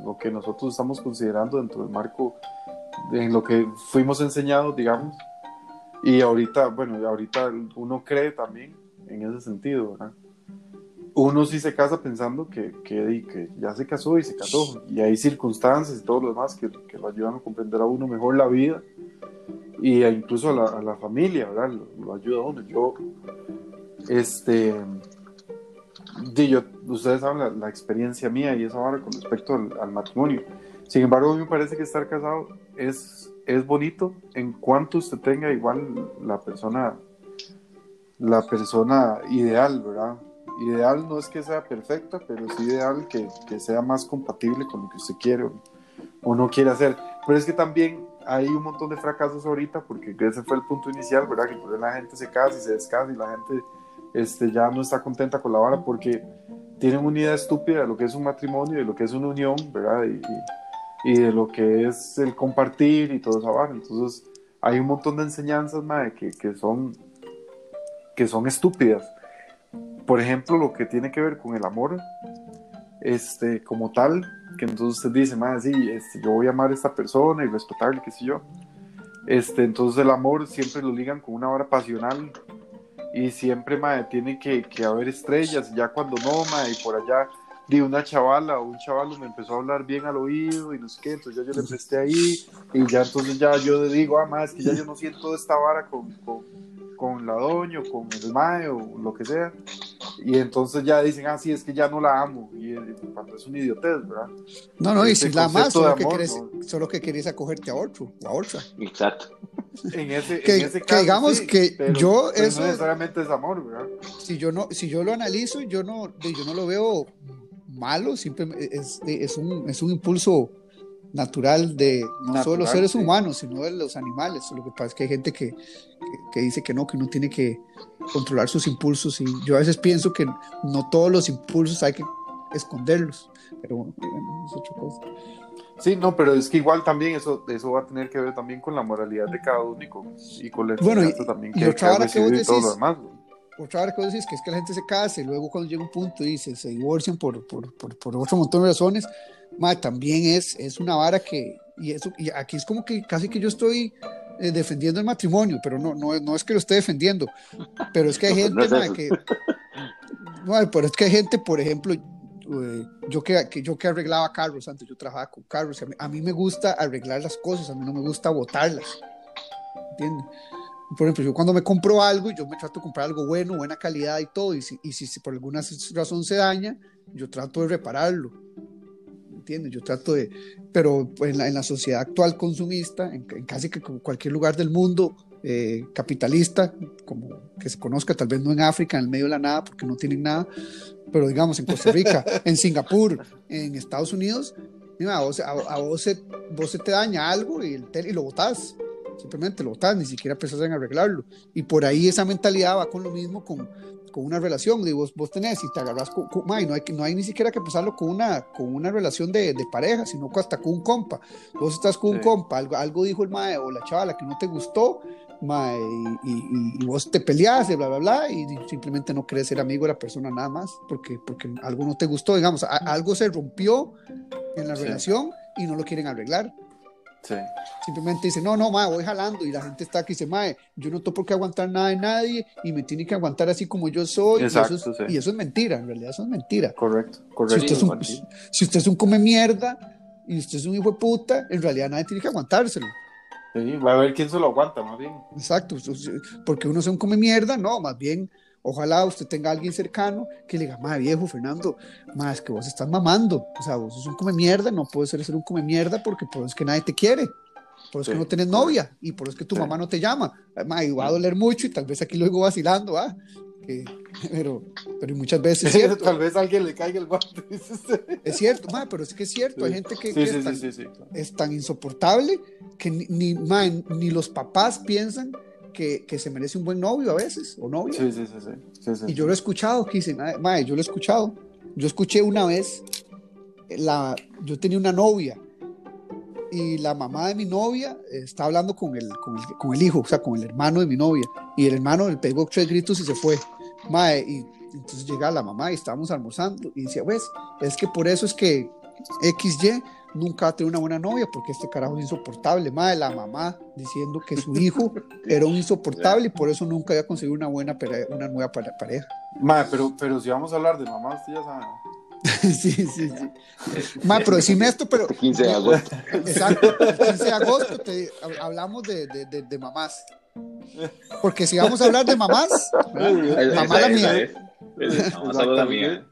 lo que nosotros estamos considerando dentro del marco en lo que fuimos enseñados, digamos. Y ahorita, bueno, ahorita uno cree también en ese sentido, ¿verdad? Uno sí se casa pensando que, que, que ya se casó y se casó, y hay circunstancias y todo lo demás que, que lo ayudan a comprender a uno mejor la vida y incluso a la, a la familia, ¿verdad? Lo, lo, ayuda a uno. Yo, este, yo, ustedes saben la, experiencia mía y eso ahora con respecto al, matrimonio. Sin embargo, a mí me parece que estar casado es, es bonito en cuanto usted tenga igual la persona, la persona ideal, ¿verdad? Ideal no es que sea perfecta, pero es ideal que, que sea más compatible con lo que usted quiere o, no quiere hacer. Pero es que también hay un montón de fracasos ahorita, porque ese fue el punto inicial, ¿verdad? Que por la gente se casa y se descasa y la gente este, ya no está contenta con la vara porque tienen una idea estúpida de lo que es un matrimonio, de lo que es una unión, ¿verdad? Y, y, de lo que es el compartir y todo esa vara. Entonces, hay un montón de enseñanzas, madre, que, que, son, que son estúpidas. Por ejemplo, lo que tiene que ver con el amor, este, como tal, que entonces usted dice, madre, sí, este, yo voy a amar a esta persona y respetarle, qué sé yo. Este, entonces el amor siempre lo ligan con una vara pasional y siempre, madre, tiene que, que haber estrellas, ya cuando no, madre, y por allá, di una chavala o un chavalo me empezó a hablar bien al oído y no sé qué, entonces ya yo le presté ahí, y ya entonces ya yo le digo, ah, madre, es que ya yo no siento esta vara con, con, con la doña o con el mae o lo que sea, y entonces ya dicen, ah, sí, es que ya no la amo, y cuando es un idiotez, ¿verdad? No, no, y si la amas, solo, que querés, solo que querés acogerte a otro, a otra. Exacto. En ese, que, en ese caso, digamos que yo eso no necesariamente es amor, ¿verdad? Si yo no, si yo lo analizo, yo no, yo no lo veo malo, simplemente es, es, un, es un impulso natural de no solo los seres humanos, sino de los animales. Lo que pasa es que hay gente que, que, dice que no, que uno tiene que controlar sus impulsos y yo a veces pienso que no todos los impulsos hay que esconderlos, pero bueno, es otra cosa. Sí, no, pero es que igual también eso, eso va a tener que ver también con la moralidad de cada uno y con, y con la bueno, y, también que, y que, que vos decís, todo lo demás. Otra vez que vos decís que es que la gente se casa y luego cuando llega un punto y se, se divorcian por, por, por, por otro montón de razones, ma, también es, es una vara que, y, eso, y aquí es como que casi que yo estoy eh, defendiendo el matrimonio, pero no, no, no es que lo esté defendiendo, pero es que hay gente, No es ma, que, no, pero es que hay gente, por ejemplo, eh, yo que, que yo que arreglaba carros antes, yo trabajaba con carros, y a mí, a mí me gusta arreglar las cosas, a mí no me gusta botarlas, ¿entiendes? Por ejemplo, yo cuando me compro algo, yo me trato de comprar algo bueno, buena calidad y todo, y si, y si, si por alguna razón se daña, yo trato de repararlo, ¿entiendes? Yo trato de, pero en la, en la sociedad actual consumista, en, en casi que cualquier lugar del mundo eh, capitalista, como que se conozca, tal vez no en África, en el medio de la nada, porque no tienen nada, pero digamos en Costa Rica, en Singapur, en Estados Unidos, a, vos, a, a vos, se, vos se te daña algo y, el tel- y lo botás. Simplemente lo botás, ni siquiera pensás en arreglarlo. Y por ahí esa mentalidad va con lo mismo con, con una relación. Digo, vos, vos tenés y te agarras con, con- ma, y no, hay, que- no hay ni siquiera que empezarlo con una, con una relación de, de pareja, sino hasta con un compa. Vos estás con un compa, algo, algo dijo el mae o la chavala que no te gustó, mae, y, y- y vos te peleas y bla, bla, bla, y simplemente no querés ser amigo de la persona nada más, porque, porque algo no te gustó, digamos, a- algo se rompió en la Sí. relación y no lo quieren arreglar. Sí. Simplemente dice, no, no, mae, voy jalando. Y la gente está aquí y dice, mae, yo no tengo por qué aguantar nada de nadie y me tiene que aguantar así como yo soy. Exacto, y, eso es, sí. y eso es mentira, en realidad eso es mentira. Correcto, Si correcto. usted, es un, si usted es un come mierda y usted es un hijo de puta, en realidad nadie tiene que aguantárselo. Sí, va a ver quién se lo aguanta, más bien. Exacto, porque uno es un come mierda, no, más bien, ojalá usted tenga a alguien cercano que le diga, madre viejo, Fernando, más que vos estás mamando, o sea, vos sos un come mierda, no puedes ser, ser un come mierda porque por eso es que nadie te quiere, por eso es Sí, que no tienes novia y por eso es que tu Sí. mamá no te llama, ma, y va a doler mucho y tal vez aquí luego vacilando, ¿ah? Que- pero, pero muchas veces es cierto, Tal vez a alguien le caiga el guante. es cierto, ma, pero es que es cierto, hay Sí. gente que, que es tan- es tan insoportable que ni, ni, ma, ni los papás piensan que, que se merece un buen novio a veces, o novia. Sí, sí, sí, sí. Y yo lo he escuchado, que dicen, "Ay, mae, yo lo he escuchado. Yo escuché una vez, la, yo tenía una novia y la mamá de mi novia está hablando con el, con, el, con el hijo, o sea, con el hermano de mi novia. Y el hermano le pegó tres gritos y se fue. Mae, y entonces llega la mamá y estábamos almorzando y decía, pues, es que por eso es que XY nunca va a tener una buena novia porque este carajo es insoportable. Mae, la mamá diciendo que su hijo era un insoportable y por eso nunca había conseguido una buena una nueva pare- pareja. Ma, pero, pero si vamos a hablar de mamá, usted ya sabe. sí, sí, sí. Ma, pero decime esto, pero. Este 15 de agosto. Exacto, el 15 de agosto te- hablamos de, de, de, de mamás. Porque si vamos a hablar de mamás, mamá la mía. Vamos a hablar de la mía.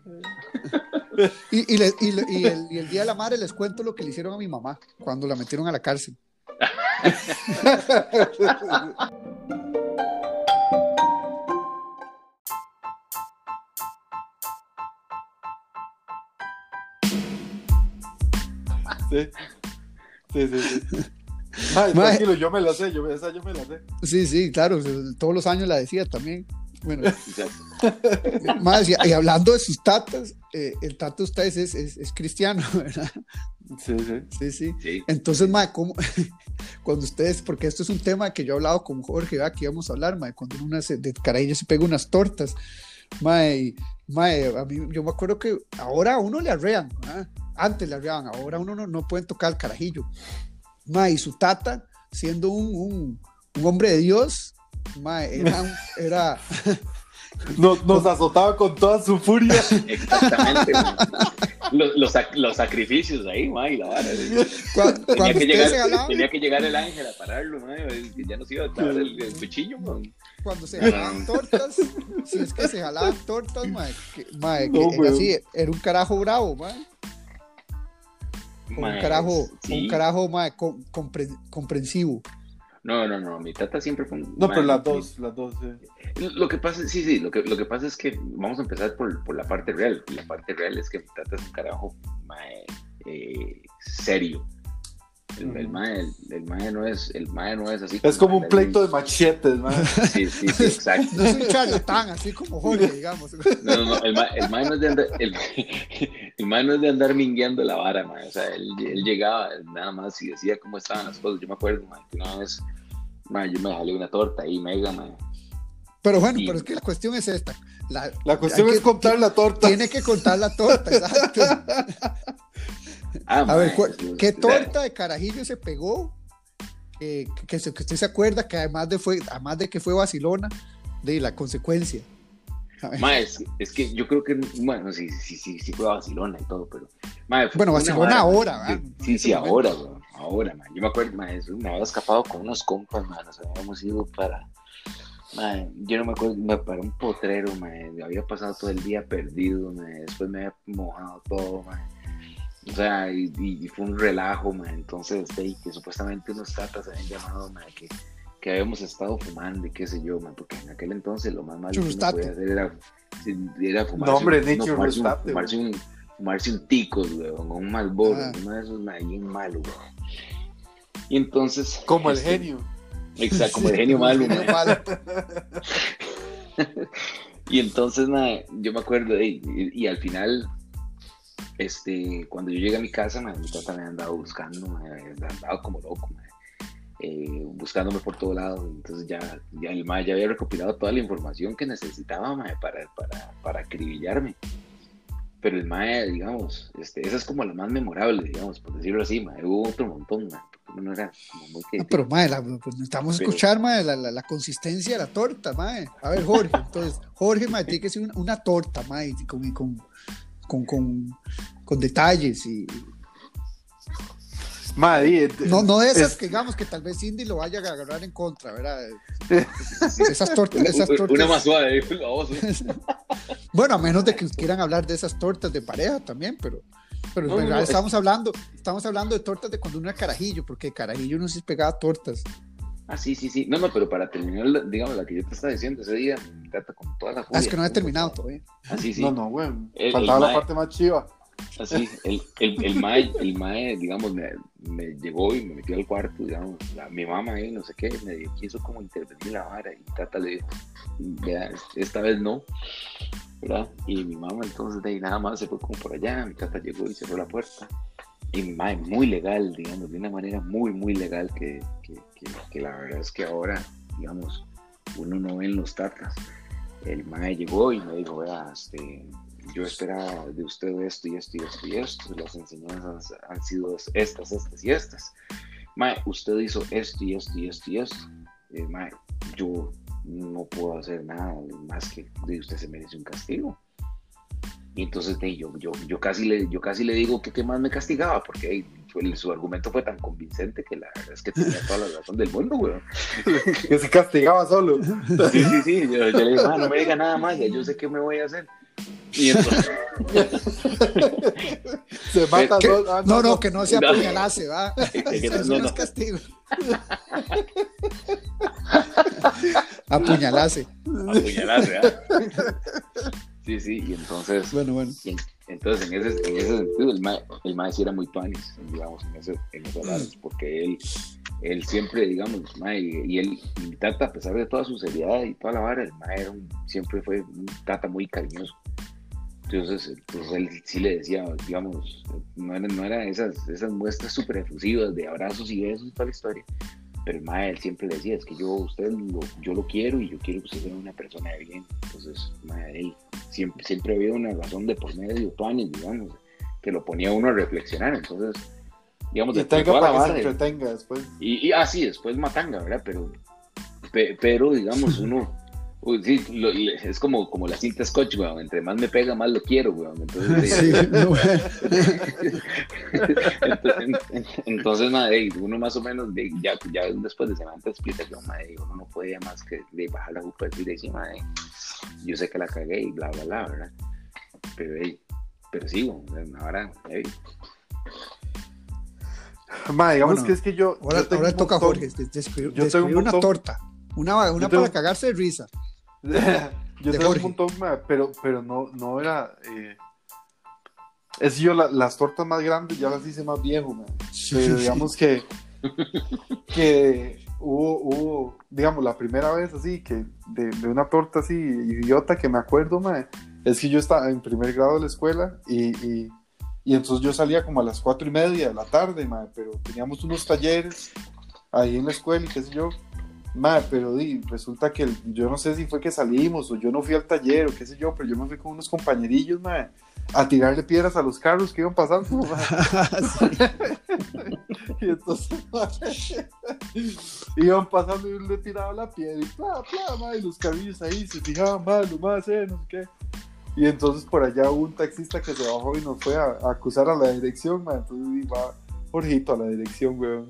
Y, y, le- y le- y el, y el día de la madre les cuento lo que le hicieron a mi mamá cuando la metieron a la cárcel. Sí. Sí, sí, sí. Ma, tranquilo, yo me la sé, yo, esa yo me la sé. Sí, sí, claro, todos los años la decía también. Bueno, más, y, y hablando de sus tatas, eh, el tata de ustedes es, es, es cristiano, ¿verdad? Sí, sí. Sí, sí. Sí. Entonces, mae, ¿cómo? cuando ustedes, porque esto es un tema que yo he hablado con Jorge, ¿verdad? que íbamos a hablar, mae, cuando una se, de carajillo se pega unas tortas, mae, y, mae, a mí, yo me acuerdo que ahora a uno le arrean, ¿verdad? antes le arreaban, ahora uno no, no pueden tocar el carajillo, mae, y su tata, siendo un, un, un hombre de Dios, mae, era, era, Nos, nos azotaba con toda su furia. Exactamente. Los, los, los sacrificios ahí, ma, y la vara. Tenía cuando que, llegar, se jalaban, tenía que llegar el ángel a pararlo, ma, que ya no se iba a dar el, el cuchillo, man. cuando se jalaban tortas, si es que se jalaban tortas, mae, que, mae, que No, era weón. así, era un carajo bravo, mae. Un carajo, sí. un carajo mae, com- compre- comprensivo. No, no, no, mi tata siempre fue un- No, pero las mi- dos, las dos, sí. Lo que pasa, sí, sí, lo que, lo que pasa es que vamos a empezar por, por la parte real. La parte real es que mi tata es un carajo mae, eh, serio. El, el, mae, el, el mae no es, el mae no es así. Es como un pleito de machetes, man. ahí- Sí, sí, sí, exacto. No es un charlatán, así como Jorge, digamos. No, no, no, el mae, el mae no es de andar, el, el mae no es de andar mingueando la vara, mae. O sea, él, él llegaba nada más y decía cómo estaban las cosas. Yo me acuerdo, mae, que una vez, mae, yo me jalé una torta ahí, mega, mae. Pero bueno, Y- pero es que la cuestión es esta. La, La cuestión es que- contar la torta. Tiene que contar la torta, exacto. Ah, A ver, sí, ¿qué torta de carajillo se pegó? Eh, que, que se- que usted se acuerda que además de, fue, además de que fue vacilona, de la consecuencia. A ver. Mae, es, es que yo creo que, bueno, sí, sí, sí, sí fue vacilona y todo, pero. fue Bueno, vara, ahora, ¿verdad? Sí, sí, sí, ahora, weón, ahora, mae. Yo me acuerdo, mae, eso, me había escapado con unos compas, mae, nos habíamos ido para. mae, yo no me acuerdo, me para un potrero, mae, había pasado todo el día perdido, mae, después me había mojado todo, mae. O sea, y, y- y fue un relajo, mae. Entonces, de, que supuestamente unos tatas habían llamado, mae, que, que habíamos estado fumando y qué sé yo, mae, porque en aquel entonces lo más malo que uno podía hacer era, era fumarse, No, hombre, un, no, fumarse, un, fumarse, un, fumarse un ticos, weón, o un malboro, Ah. uno de esos, bien malo, weón. Y entonces... Como el este, genio. Exacto, como el genio malo, genio. Y entonces, mae, yo me acuerdo, y, y al final, este, cuando yo llegué a mi casa, mi tata me andaba buscando, mae, andaba como loco, eh, buscándome por todo lado. Entonces ya, ya el mae ya había recopilado toda la información que necesitaba, para, para, para acribillarme. Pero el mae, digamos, este, esa es como la más memorable, digamos, por decirlo así, mae. Hubo otro montón, mae, uno era como muy que... Ah, pero, mae, la- pues necesitamos Pero- escuchar, mae, la, la, la consistencia de la torta, mae. A ver, Jorge, entonces, Jorge, mae, tiene que ser una, una torta, mae, con, con, con, con detalles y Madre, no, no de esas es- que digamos que tal vez Cindy lo vaya a agarrar en contra, ¿verdad? Esas tortas, esas Una- tortas. Una más suave, la voz. Bueno, a menos de que quieran hablar de esas tortas de pareja también, pero, pero no, no, estamos hablando, estamos hablando de tortas de cuando uno era carajillo, porque carajillo no se pegaba tortas. Ah, sí, sí, sí. No, no, pero para terminar, digamos, la que yo te estaba diciendo ese día, mi tata con toda la Ah, es furia, que no he terminado todavía. Ah, sí, sí. No, no, güey. Faltaba el la parte más chiva. Así, el, el, el, mae, el mae, digamos, me, me llegó y me metió al cuarto, digamos, mi mamá ahí, no sé qué, me quiso como intervenir en la vara y tata le dijo, esta vez no, ¿verdad? Y mi mamá entonces de ahí nada más se fue como por allá, mi tata llegó y cerró la puerta. Y mi mae, muy legal, digamos, de una manera muy, muy legal que, que, que, que la verdad es que ahora, digamos, uno no ve en los tatas. El mae llegó y me dijo, vea, este, yo esperaba de usted esto y esto y esto y esto, las enseñanzas han sido estas, estas y estas. Mae, usted hizo esto y esto y esto y esto. Eh, mae, yo no puedo hacer nada más que de usted se merece un castigo. Y entonces de, yo, yo, yo, casi le, yo casi le digo que qué más me castigaba, porque ey, fue- su argumento fue tan convincente que la verdad es que tenía toda la razón del mundo, weón. Que se castigaba solo. Sí, sí, sí. Yo, yo le digo, "Ah, no me diga nada más, ya yo sé qué me voy a hacer. Y entonces, Se mata ¿Qué? solo. Ah, No, no, que no se No. apuñalase, ¿va? que Eso no, es castigo. Apuñalase. apuñalarse, ¿verdad? Sí, sí, y entonces, Bueno, bueno. y entonces en ese, en ese sentido, el ma, el ma sí era muy tuanis, digamos, en ese, en esos lados, porque él, él siempre, digamos, ma, y, y él, y mi tata, a pesar de toda su seriedad y toda la vara, el ma era un- siempre fue un tata muy cariñoso. Entonces, entonces él sí le decía, digamos, no era, no era esas, esas muestras súper efusivas de abrazos y besos y toda la historia, pero el mae, él siempre le decía, es que yo, usted lo, yo lo quiero y yo quiero que usted sea una persona de bien. Entonces, mae, él siempre, siempre había una razón de por medio, tuanis, digamos, que lo ponía uno a reflexionar. Entonces, digamos, Y tenga la para que se entretenga después. y, y así, después matanga, ¿verdad? Pero, pe- pero digamos, uno, uy, sí, lo- es como, como la cinta scotch, weón, entre más me pega, más lo quiero, weón. Entonces, Sí, no, entonces, entonces, madre, uno más o menos, de- ya, ya después de semejante explicación, madre, uno no podía más que de bajar la jupa y decir, madre, yo sé que la cagué y bla, bla, bla, ¿verdad? Pero, ey, pero sigo, ahora, ey, Ma, digamos Bueno, que es que yo. Ahora, yo toca montón- Jorge des- describir, yo tengo un describir una montón- torta. Una, una tengo- para cagarse de risa. yo tengo un montón, pero, pero no, no era. Eh... Es yo, la- las tortas más grandes ya las hice más viejo, ma. Pero digamos que. que hubo, hubo, digamos, la primera vez así, que de, de una torta así idiota que me acuerdo, ma, es que yo estaba en primer grado de la escuela y, y, y entonces yo salía como a las cuatro y media de la tarde, pero teníamos unos talleres ahí en la escuela y qué sé yo. Ma, pero di, resulta que el- yo no sé si fue que salimos o yo no fui al taller o qué sé yo, pero yo me fui con unos compañerillos, ma, a tirarle piedras a los carros que iban pasando, ma. Y entonces, ma, iban pasando y uno le tiraba la piedra y pla, pla, ma, y los carrillos ahí se fijaban mal, lo más, eh, no sé qué. Y entonces por allá hubo un taxista que se bajó y nos fue a, a acusar a la dirección, ma, entonces iba Jorgito a la dirección, weón.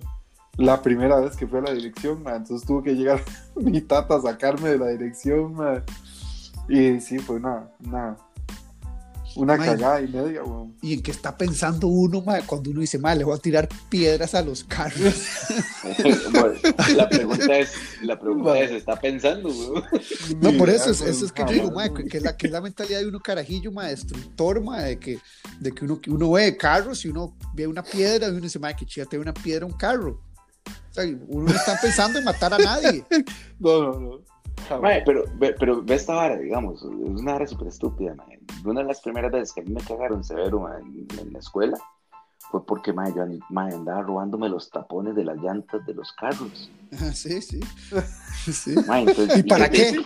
La primera vez que fue a la dirección, ma, entonces tuvo que llegar mi tata a sacarme de la dirección, ma. Y sí, fue una, una, una Ma, cagada y media, weón. ¿Y en qué está pensando uno, ma, cuando uno dice, ma, le voy a tirar piedras a los carros? La pregunta es, la pregunta es, ¿está pensando, weón? No, por eso, es, eso es que yo weón, digo, ma, jamás, que, es la, que es la mentalidad de uno carajillo, ma, destructor, ma, de que, de que uno, que uno ve carros y uno ve una piedra y uno dice, ma, que chida tiene una piedra a un carro. Uno no está pensando en matar a nadie. No, no, no. Mae, pero, ve, pero ve esta vara, digamos, es una vara súper estúpida, mae. Una de las primeras veces que a mí me cagaron severo mae, en, en la escuela fue porque mae, yo mae, andaba robándome los tapones de las llantas de los carros. Ajá, Sí, sí. Sí. Mae, entonces, ¿Y para qué?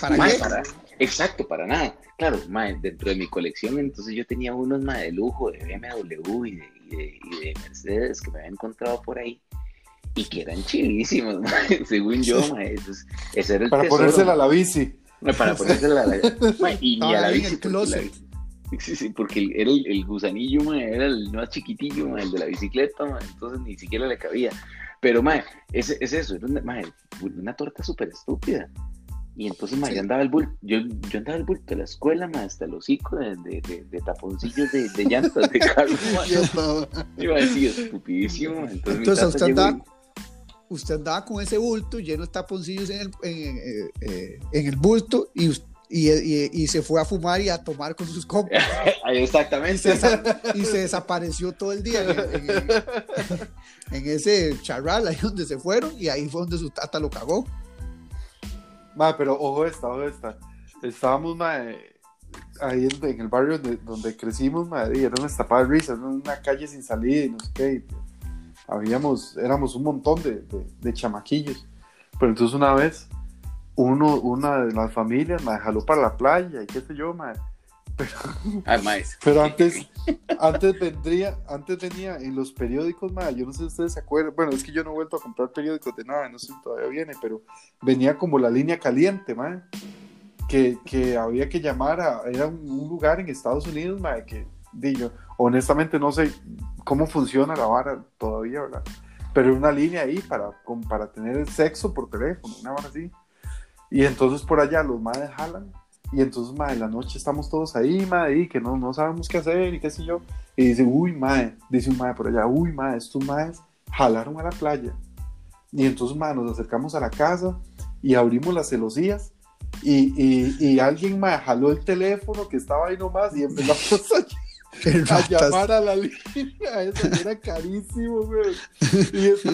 ¿Para qué? para- exacto, para nada. Claro, mae, dentro de mi colección, entonces yo tenía unos mae, de lujo de BMW y de, y, de, y de Mercedes que me había encontrado por ahí y que eran chivísimos, mae, según yo, mae. Entonces, ese era el Para tesoro, ponérsela a la bici. mae, para ponérsela a la, mae, y ni a la bici. porque la closet. bici- Sí, sí, porque el- era el, el gusanillo, mae, era el más chiquitillo, mae, el de la bicicleta, mae, entonces ni siquiera le cabía. Pero, mae, es, es eso, era una, mae, una torta súper estúpida. Y entonces, mae, Sí. yo andaba el bulto, yo, yo andaba el bulto de la escuela, mae, hasta el hocico de, de, de, de taponcillos de, de llantas de carro, mae. Yo estaba- Iba a decir, estupidísimo, entonces, tata usted llegó andaba, y- usted andaba con ese bulto lleno de taponcillos en el, en, eh, eh, en el bulto y, y, y- y se fue a fumar y a tomar con sus compas. Exactamente. se, y se desapareció todo el día en, en- en- en ese charral ahí donde se fueron y ahí fue donde su tata lo cagó. Ma, pero ojo esta, ojo esta. Estábamos, ma, eh, ahí en, en el barrio donde, donde crecimos, ma, y era una estapada de risa, era una calle sin salida y no sé qué. Habíamos, éramos un montón de, de, de chamaquillos. Pero entonces una vez, uno, una de las familias me jaló para la playa y qué sé yo, ma. Ay, mae, Pero antes, antes vendría, antes venía en los periódicos, ma, yo no sé si ustedes se acuerdan, bueno, es que yo no he vuelto a comprar periódicos de nada, no sé si todavía viene, pero venía como la línea caliente, ma, que, que había que llamar a, era un, un lugar en Estados Unidos, ma, que, di yo, honestamente no sé cómo funciona la vara todavía, ¿verdad? Pero una línea ahí para, como para tener el sexo por teléfono, una vara así. Y entonces por allá los madres jalan y entonces, madre, la noche estamos todos ahí, madre, y que no, no sabemos qué hacer y qué sé yo. Y dice, uy, madre, dice un madre por allá, uy, madre, estos madres jalaron a la playa. Y entonces, madre, nos acercamos a la casa y abrimos las celosías. Y, y, y alguien, madre, jaló el teléfono que estaba ahí nomás y empezamos a, A llamar a la línea. Eso era carísimo, güey. Y, eso-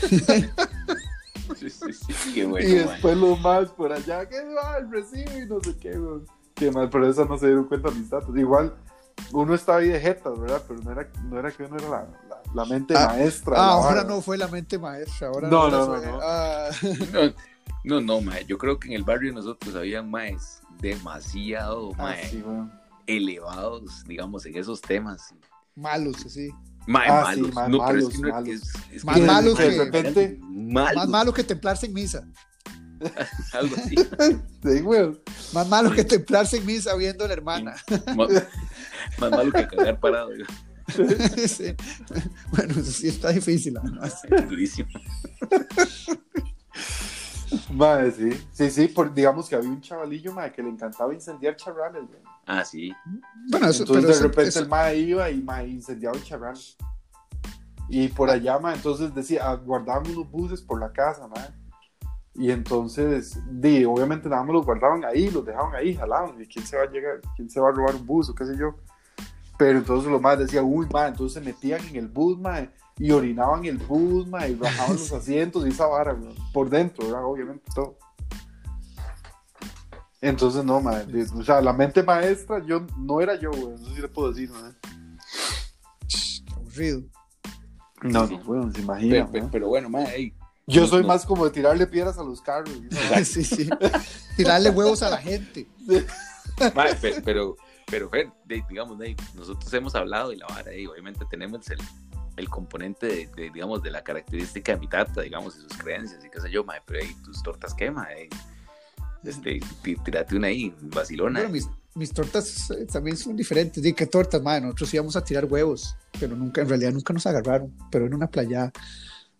sí, sí, sí, qué bueno, y mae. después los más por allá, que va el recibo y no sé qué, güey. Qué mal, pero eso no se dieron cuenta mis datos. Igual, uno estaba ahí de jetas, ¿verdad? Pero no era, no era que uno era la, la, la mente Ah, maestra. Ah, la ahora no fue la mente maestra, ahora No, no, no, fue- no, no. ah, No, no, no, mae. Yo creo que en el barrio nosotros habían maes demasiado Ah, mae, sí, güey. Elevados, digamos, en esos temas. malos, sí. Mae, Ah, sí, malos. no, es malos, que no malos. es, es Más que malos que- de repente- malos, Más malo que templarse en misa. algo así. Sí, güey. Más malo que templarse en misa viendo a la hermana. más, más malo que cagar parado. Sí. Bueno, eso sí está difícil. además. Durísimo. Madre, sí. Sí, sí, por, digamos que había un chavalillo, madre, que le encantaba incendiar charrales, güey. Ah, sí. Bueno, eso, Entonces pero de eso- repente eso- el mae iba y mae, incendiaba el charral. Y por allá, mae, entonces decía, ah, guardaban unos buses por la casa, mae. Y entonces, di, obviamente nada más los guardaban ahí, los dejaban ahí, jalaban. ¿Y quién se va a llegar? ¿Quién se va a robar un bus o qué sé yo? Pero entonces los más decían, uy, mae, entonces se metían en el bus, mae, y orinaban el bus, mae, y bajaban los asientos y esa vara, güey, por dentro, ¿verdad? Obviamente todo. Entonces, no, di- o sea, la mente maestra, yo no era yo, güey, eso sí le puedo decir, mae. Qué aburrido. No, no, bueno, se Pero, imagina, pero- mae. pero bueno, mae, ey, Yo soy más como de tirarle piedras a los carros. sí, sí. Tirarle huevos a la gente. Pe- pero, pero, Fer, de- digamos, nosotros hemos hablado de la vara y obviamente tenemos el, el componente de, de, digamos, de la característica de mi tata, digamos, y sus creencias y qué sé yo, mae, pero ahí tus tortas quema, eh. Este, tírate una ahí, vacilona. Bueno, mis, mis tortas eh, también son diferentes. Di qué tortas, madre. Nosotros íbamos a tirar huevos, pero nunca, en realidad nunca nos agarraron, pero en una playa.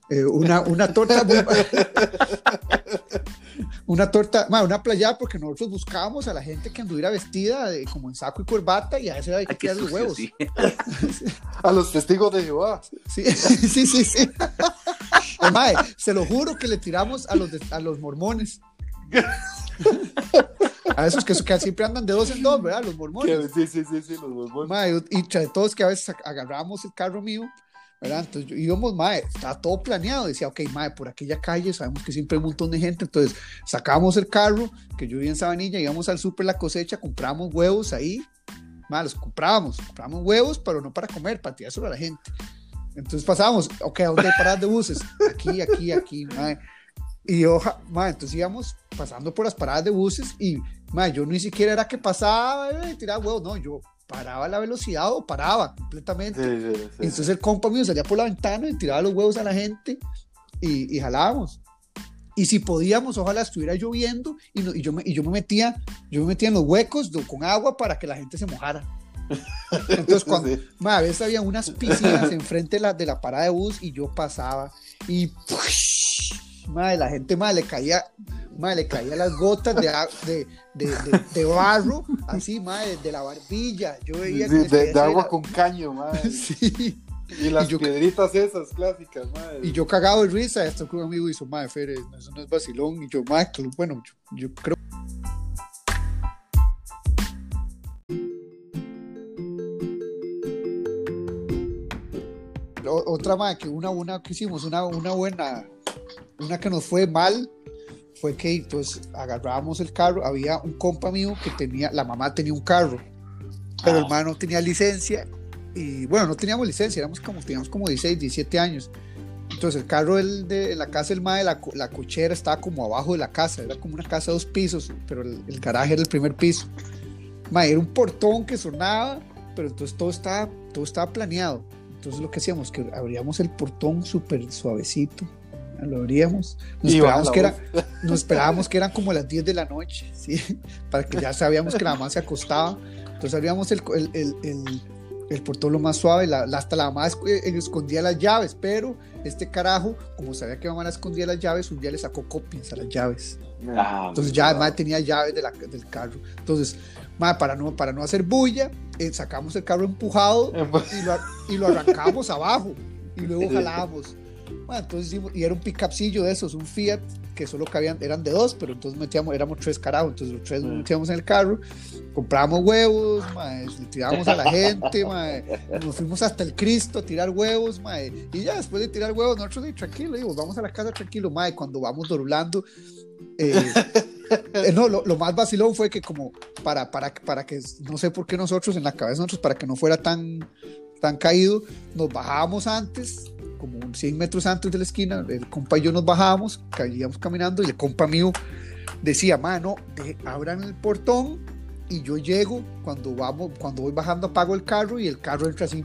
Eh, una, una torta muy- una torta, una playa porque nosotros buscábamos a la gente que anduviera vestida de- como en saco y corbata y a ese había que tirar los huevos. sí. A los testigos de Jehová. Sí, sí, sí, sí. Eh, mae, se lo juro que le tiramos a los, de- a los mormones. A esos que, que siempre andan de dos en dos, ¿verdad? Los mormones. Sí, sí, sí, sí, los borbones. Mae, y entre todos que a veces ag- agarramos el carro mío, ¿verdad? Entonces yo- íbamos, mae, estaba todo planeado. Decía, ok, mae, por aquella calle sabemos que siempre hay un montón de gente. Entonces sacamos el carro, que yo vivía en Sabanilla, íbamos al súper la cosecha, compramos huevos ahí. Mae, los comprábamos, compramos huevos, pero no para comer, para tirárselo a la gente. Entonces pasábamos, ok, ¿a dónde hay paradas de buses? Aquí, aquí, aquí, mae. Y yo, ja- mae, entonces íbamos pasando por las paradas de buses y, mae, yo ni siquiera era que pasaba eh, tiraba huevos, no, yo paraba la velocidad o paraba completamente. Sí, sí, sí. Entonces el compa mío salía por la ventana y tiraba los huevos a la gente y, y jalábamos. Y si podíamos, ojalá estuviera lloviendo y, no- y yo, me, y yo me metía, yo me metía en los huecos con agua para que la gente se mojara. Entonces, cuando, Sí. ma, a veces había unas piscinas enfrente de la, de la parada de bus y yo pasaba y madre, la gente madre, le caía madre, le caía las gotas de, de, de, barro así madre, de la barbilla yo veía Sí, que de, agua con caño, madre. sí. Y las Y yo- piedritas esas clásicas, madre. y yo cagado de risa esto que un amigo hizo madre Fere, eso no es vacilón y yo madre, bueno yo, yo creo otra más que una, una que hicimos, una, una buena, una que nos fue mal, fue que pues agarrábamos el carro, había un compa mío que tenía, la mamá tenía un carro, pero Ah. el man no tenía licencia, y bueno, no teníamos licencia, éramos como, teníamos como 16, 17 años. Entonces el carro del- de, la casa del mae, la, la cochera estaba como abajo de la casa, era como una casa de dos pisos, pero el, el garaje era el primer piso. Mae, era un portón que sonaba, pero entonces todo estaba, todo estaba planeado. Entonces lo que hacíamos, que abríamos el portón súper suavecito, lo abríamos, nos Y esperábamos que, era, nos esperábamos que eran como las 10 de la noche, ¿sí? para que ya sabíamos que la mamá se acostaba. Entonces abríamos el, el, el, el- el portón lo más suave, la, hasta la mamá eh, escondía las llaves, pero este carajo, como sabía que mamá la escondía las llaves, un día le sacó copias a las llaves. Ah, Entonces ya además tenía llaves de la- del carro. Entonces, ma, para, no, para no hacer bulla, eh, sacamos el carro empujado y lo, y lo arrancamos abajo y luego jalamos. Ma, entonces y era un pickupcillo de esos, un Fiat que solo cabían, eran de dos, pero entonces metíamos, éramos tres carajos, entonces los tres nos Mm. metíamos en el carro, compramos huevos, ma, le tirábamos a la gente, ma, nos fuimos hasta el Cristo a tirar huevos, ma, y ya después de tirar huevos, nosotros, "Ey, tranquilo, digo, vamos a la casa tranquilo, ma, y cuando vamos doblando, eh, eh, no, lo, lo más vacilón fue que como para, para, para que, no sé por qué nosotros, en la cabeza nosotros, para que no fuera tan, tan caído, nos bajábamos antes, como unos 100 metros antes de la esquina, el compa y yo nos bajábamos, caíamos caminando y el compa mío decía, mano, de- abran el portón y yo llego, cuando vamos, cuando voy bajando apago el carro y el carro entra así,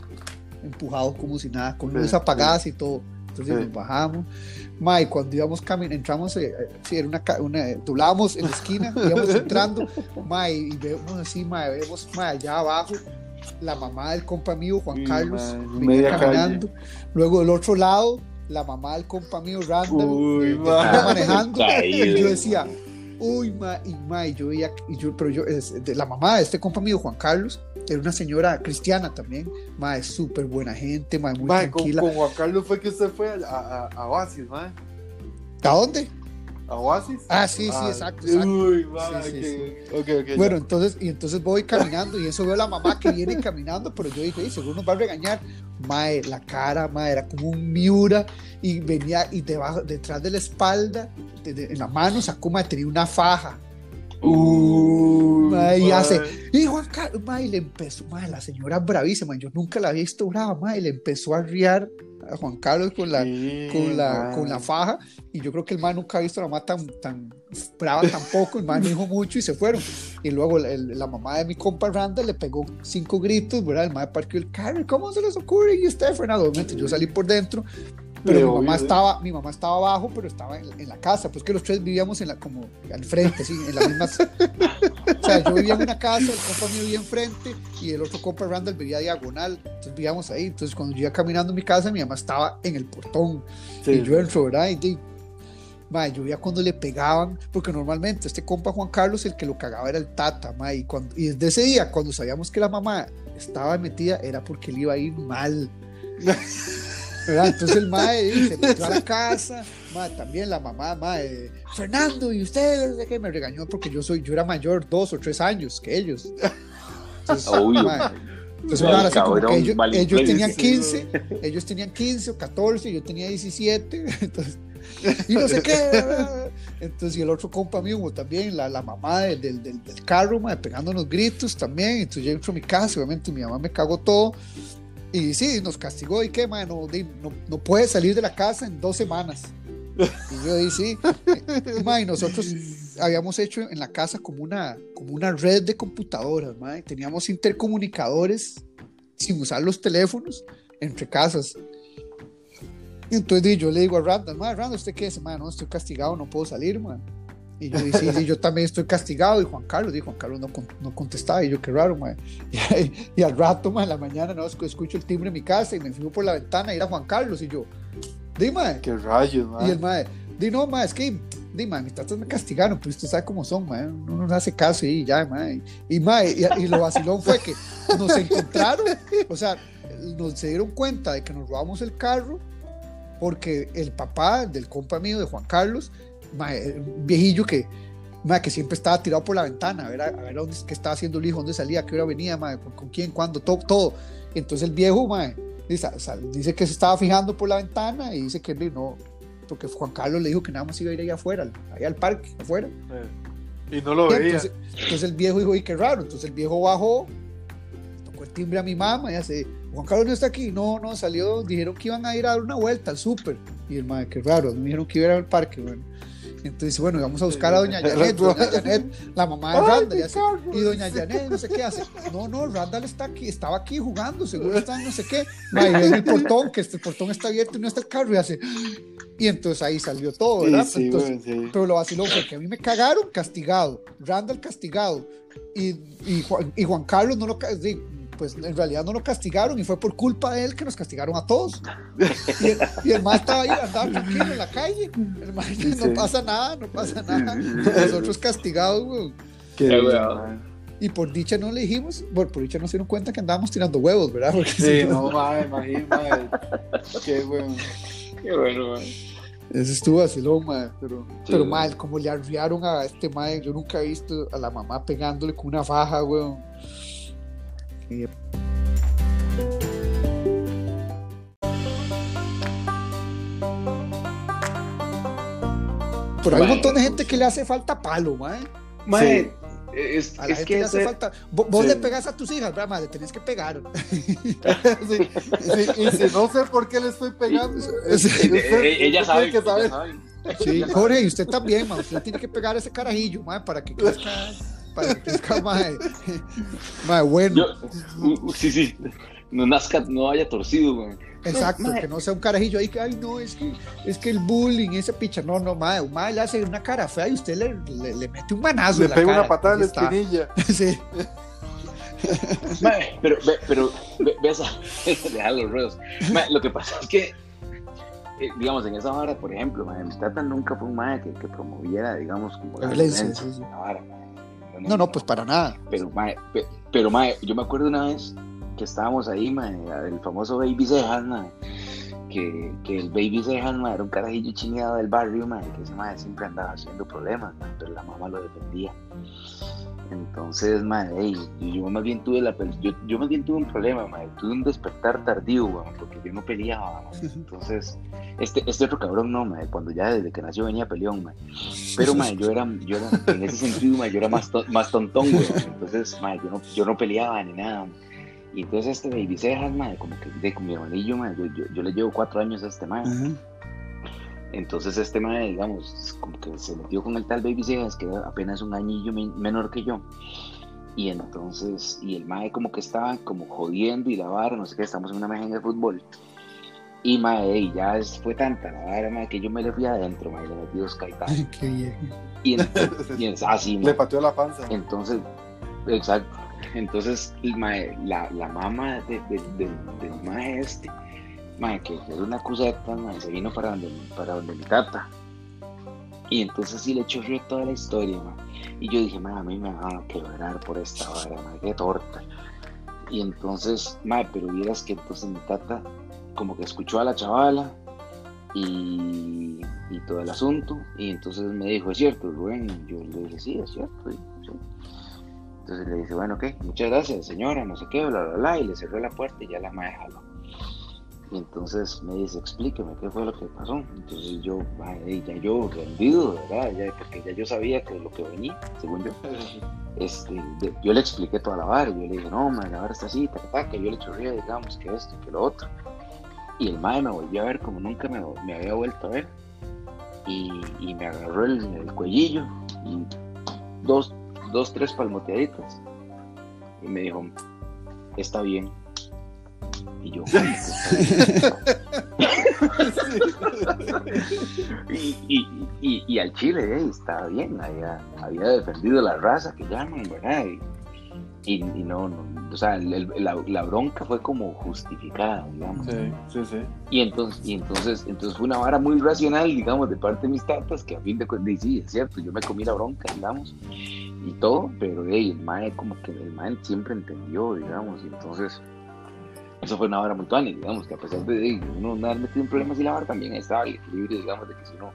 empujado como si nada, con luces apagadas y todo. Entonces nos bajamos. Ma, y cuando íbamos caminando, entramos, eh, eh, sí, era una, una, doblábamos en la esquina, íbamos entrando, ma, y vemos así, ma, vemos ma, allá abajo la mamá del compa mío, Juan Sí, Carlos, ma, venía caminando. Luego del otro lado, la mamá del compa mío, Randall, Uy, ma. venía manejando. Caído. y yo decía, uy, ma, y ma, y yo veía, y yo, pero yo, es- de la mamá de este compa mío, Juan Carlos, era una señora cristiana también, ma, es súper buena gente, ma, muy Mae, con, tranquila. con Juan Carlos fue que usted fue a, a, a Oasis, mae. ¿A dónde? ¿A Oasis? Ah, sí, sí, exacto, exacto. Uy, mae, Sí, sí, que- ok, ok, Bueno, ya. entonces, y entonces voy caminando y eso veo a la mamá que viene caminando, pero yo dije, "Ey, seguro nos va a regañar. Mae, la cara, mae, era como un miura y venía y debajo, detrás de la espalda, de- de- en la mano sacó, mae, tenía una faja. Mae, y hace, y Juan Carlos, mae, y le empezó, mae, la señora bravísima, yo nunca la había visto brava, mae, y le empezó a riar a Juan Carlos con la, Sí, con la, con la faja, y yo creo que el man nunca ha visto a la mamá tan, tan brava tampoco, el man dijo mucho y se fueron. Y luego el- la mamá de mi compa Randa le pegó cinco gritos, ¿verdad? El man parqueó el carro, ¿cómo se les ocurre? Y usted, Fernando, yo salí por dentro, pero mi mamá obvio, estaba, mi mamá estaba abajo, pero estaba en, en la casa, pues que los tres vivíamos en la, como al frente, sí, en la misma. o sea, yo vivía en una casa, el compa mío vivía enfrente y el otro compa Randall vivía diagonal, entonces vivíamos ahí. Entonces, cuando yo iba caminando en mi casa, mi mamá estaba en el portón Sí, y yo entro, ¿verdad? Y, di- mae, yo veía cuando le pegaban, porque normalmente este compa Juan Carlos, el que lo cagaba era el tata, mae, y, cuando, y desde ese día, cuando sabíamos que la mamá estaba metida, era porque le iba a ir mal. ¿verdad? Entonces el mae se metió a la casa, mae, también la mamá, mae, Fernando, y usted, qué, me regañó porque yo soy, yo era mayor dos o tres años que ellos. Entonces, Obvio. mae, entonces, así como que cabrón, ellos, ellos tenían sí, 15, ellos tenían 15 o 14, yo tenía 17, entonces, y no sé qué. Entonces, y el otro compa mío, también, la, la mamá del, del, del, carro, mae, pegándonos gritos también. Entonces, yo entro a mi casa, obviamente, mi mamá me cagó todo. Y sí, nos castigó. ¿Y qué, mae? No, no, no puede salir de la casa en dos semanas. Y yo dije, sí. Y, mae, nosotros habíamos hecho en la casa como una, como una red de computadoras, mae. Teníamos intercomunicadores sin usar los teléfonos entre casas. Y entonces yo le digo a Randall, mae, Randall, ¿usted qué es? Mae, no, estoy castigado, no puedo salir, mae. Y yo dije, sí, sí, yo también estoy castigado. Y Juan Carlos, dijo, Juan Carlos no, no contestaba. Y yo, qué raro, mae. Y, y al rato, mae, en la mañana, no, escu- escucho el timbre en mi casa y me fijo por la ventana y era Juan Carlos. Y yo, dime, Qué rayos, y el mae. mae, di no, mae, es que, di mae, mis tatas me castigaron, pero usted sabe cómo son, mae, uno no hace caso y ya, mae. Y mae, y, y lo vacilón fue que nos encontraron, o sea, nos se dieron cuenta de que nos robamos el carro porque el papá del compa mío, de Juan Carlos, mae, un viejillo que, mae, que siempre estaba tirado por la ventana, a ver, a, a ver dónde, qué estaba haciendo el hijo, dónde salía, a qué hora venía, mae, con, con quién, cuándo, todo, todo. Entonces el viejo, mae, dice, que se estaba fijando por la ventana y dice que no, porque Juan Carlos le dijo que nada más iba a ir allá afuera, al- allá al parque, afuera. Eh, Y no lo Y veía. entonces, entonces el viejo dijo, y qué raro. Entonces el viejo bajó, tocó el timbre a mi mamá y hace, Juan Carlos no está aquí. No, no, salió, dijeron que iban a ir a dar una vuelta al súper. Y el madre, qué raro, me dijeron que iban al parque. Bueno. Entonces, bueno, vamos a buscar a doña Janet, doña Janet, la mamá de Randall. Y, hace, doña Janet, no sé qué hace. No, no, Randall está aquí, estaba aquí jugando, seguro está en no sé qué. En el portón, que este portón está abierto y no está el carro. Y hace, y entonces ahí salió todo, ¿verdad? sí, Entonces, güey, sí. pero lo vaciló fue que a mí me cagaron castigado, Randall castigado y, y, Juan, y Juan Carlos no lo pues en realidad no lo castigaron y fue por culpa de él que nos castigaron a todos. Y el, y el estaba ahí, andaba tranquilo en la calle. El no Sí. pasa nada, no pasa nada. Nosotros castigados, güey. Qué Qué. Y por dicha no le dijimos, bueno, por dicha no se dieron cuenta que andábamos tirando huevos, ¿verdad? Porque Sí, si no, mae, imagínate. Qué weón. Qué bueno, man. Eso estuvo así, lo mae, pero, Sí, pero mal, como le arriaron a este mae, yo nunca he visto a la mamá pegándole con una faja, weón. Y- Pero hay un montón de gente que le hace falta palo, mae. Mae, es, A la es gente que le hace falta. Vos, vos Sí. le pegas a tus hijas, ¿verdad, mae? Le tenés que pegar. Sí, sí, y si no sé por qué le estoy pegando, Sí. es- usted- Eh, ella usted sabe, que saber. ella sabe. Sí, Jorge, y usted también, mae. Usted tiene que pegar a ese carajillo, mae, para que crezca. Para que crezca, mae. Mae, bueno. Yo, uh, sí, sí. No nazca, no haya torcido, man. Exacto, Mae. que no sea un carajillo ahí que, ay, no, es que, es que el bullying, esa picha, no, no, madre, un mae le hace una cara fea y usted le, le, le mete un manazo Le en la pega cara. una patada en la espinilla. Sí, Mae, pero, ve, pero, ve, ve esa, dejar los ruedos. Mae, lo que pasa es que, eh, digamos, en esa vara, por ejemplo, mae, mi tata nunca fue un mae que, que promoviera, digamos, como La violencia, sí, sí. la vara, mae. No, no, pues para nada. Pero, mae, pe- pero, mae, yo me acuerdo una vez que estábamos ahí, mae, el famoso Baby Cejas, mae, que, que el baby Sejan era un carajillo chingado del barrio, man, que ese madre siempre andaba haciendo problemas, man, pero la mamá lo defendía. Entonces, madre, yo, más bien tuve la yo, yo más bien tuve un problema, madre, tuve un despertar tardío, man, porque yo no peleaba, Entonces, este, este otro cabrón no, madre, cuando ya desde que nació venía peleón, madre. Pero, madre, yo era, yo era, en ese sentido, madre, yo era más, más tontón, güey. Entonces, madre, yo no, yo no peleaba ni nada, Y entonces este baby Cejas, madre, como que de con mi hermanillo, madre, yo, yo, yo, le llevo cuatro años a este madre. Entonces este mae, digamos, como que se metió con el tal Baby Cejas, que era apenas un añillo menor que yo. Y entonces, y el mae como que estaba como jodiendo y la vara, no sé qué, estamos en una imagen de fútbol. Y mae, ya fue tanta la vara, mae, que yo me le fui adentro, mae, le metí dos caetazos. Qué bien. Y, entonces, así, Le pateó la panza. Entonces, exacto. Entonces, mae, la, la mamá de, de, del mae este que es una cuseta, se vino para donde, para donde mi tata. Y entonces sí le echó toda la historia, Y yo dije, a mí me van a quebrar por esta vara, qué torta. Y entonces, pero vieras que entonces mi tata como que escuchó a la chavala y, y, todo el asunto. Y entonces me dijo, es cierto, Rubén. Yo le dije, sí, es cierto. Entonces le dice, bueno, ok, muchas gracias, señora, no sé qué, bla, bla, bla. Y le cerró la puerta y ya la madre jaló. Y entonces me dice, explíqueme qué fue lo que pasó. Entonces yo, ya yo rendido, ¿verdad? Ya, porque ya yo sabía que lo que venía, según yo. Este, yo le expliqué toda la vara, yo le dije, no, man, la vara está así, que yo le chorría, digamos, que esto, que lo otro. Y el madre me volvió a ver como nunca me, me había vuelto a ver. Y, y me agarró el, el, cuellillo y dos, dos, tres palmoteaditas. Y me dijo, está bien y yo, y, y, y, al Chile, eh, estaba bien, había, había, defendido la raza que llaman, ¿verdad? Y, no, no, o sea, la, la, bronca fue como justificada, digamos. Sí, sí, sí. Y entonces, y entonces, entonces fue una vara muy racional, digamos, de parte de mis tatas, que a fin de cuentas, sí, es cierto, yo me comí la bronca, digamos, y todo, pero hey, el mae como que el mae siempre entendió, digamos, y entonces eso fue una hora muy tuani, digamos, que a pesar de uno no haber metido en problemas y la vara también estaba el equilibrio, digamos, de que si uno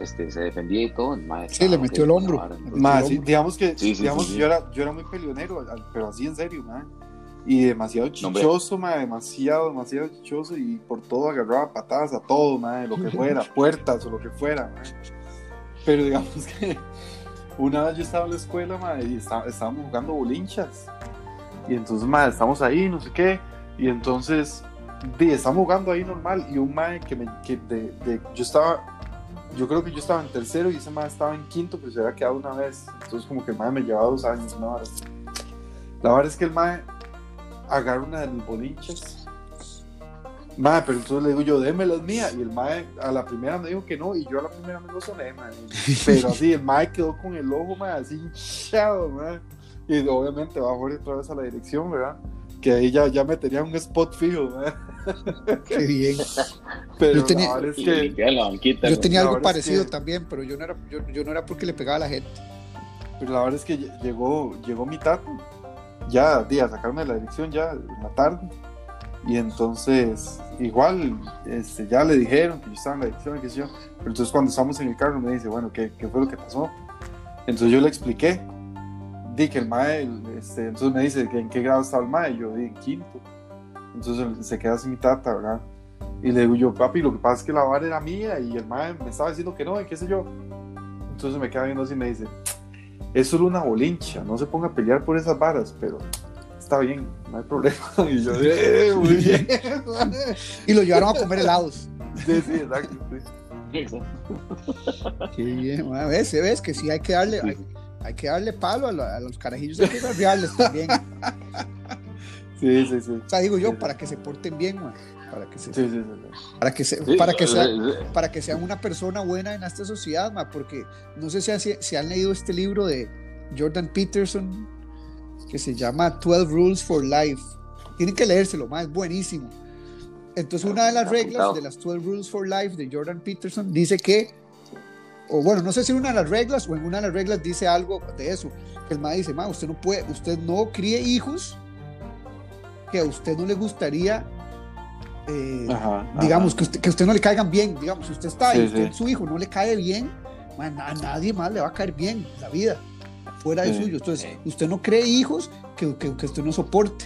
este, se defendía y todo, más Sí, le metió el hombro. Más, digamos que, digamos, Yo, era, yo era muy peleonero, pero así en serio, man. Y demasiado chichoso, no, demasiado, demasiado chichoso y por todo agarraba patadas a todo, man, lo que fuera, puertas o lo que fuera, man. Pero digamos que una vez yo estaba en la escuela, man, y estábamos jugando bolinchas. Y entonces, man, estamos ahí, no sé qué y entonces, de, estamos jugando ahí normal y un mae que me, que de, de, yo estaba, yo creo que yo estaba en tercero y ese mae estaba en quinto, pero se había quedado una vez. Entonces como que el mae me llevaba dos años, una hora. La verdad es que el mae agarra una de mis bolinchas. Mae, pero entonces le digo yo, déme las mías. Y el mae a la primera me dijo que no, y yo a la primera me lo soné, mae. Pero así, el mae quedó con el ojo, mae, así hinchado, mae. Y obviamente va a otra vez a la dirección, ¿verdad? Que ahí ya, ya me tenía un spot fijo. Qué bien. Pero yo tenía, yo tenía algo parecido también, pero yo no, era, yo, yo, no era porque le pegaba a la gente. Pero la verdad es que llegó, llegó mi tato, ya día a sacarme de la dirección ya en la tarde. Y entonces, igual, este, ya le dijeron que yo estaba en la dirección, que yo. Pero entonces cuando estamos en el carro me dice, bueno, ¿qué, qué fue lo que pasó? Entonces yo le expliqué di que el mae, este, entonces me dice que en qué grado estaba el mae, yo di en quinto. Entonces se queda sin mi tata, ¿verdad? Y le digo yo, papi, lo que pasa es que la vara era mía y el mae me estaba diciendo que no, y qué sé yo. Entonces me queda viendo así y me dice, es solo una bolincha, no se ponga a pelear por esas varas, pero está bien, no hay problema. Y yo, eh, muy bien. y lo llevaron a comer helados. Sí, sí, exacto. Qué bien, ves, ves que sí hay que darle, hay que darle palo a, los carajillos, hay que reales también. Sí, sí, sí. O sea, digo yo, para que se porten bien, para que se, para que se, para que sea, para que sean una persona buena en esta sociedad, porque no sé si, si, han leído este libro de Jordan Peterson que se llama 12 Rules for Life. Tienen que leérselo, más es buenísimo. Entonces, una de las reglas de las 12 Rules for Life de Jordan Peterson dice que o bueno, no sé si en una de las reglas o en una de las reglas dice algo de eso. Que el ma dice, ma, usted no puede, usted no críe hijos que a usted no le gustaría eh, Ajá, digamos, ajá. que usted, que a usted no le caigan bien, digamos, si usted está Sí, y usted, sí. su hijo no le cae bien, man, a nadie más le va a caer bien en la vida, fuera de Sí, suyo. Entonces, usted no cree hijos que, que, que usted no soporte.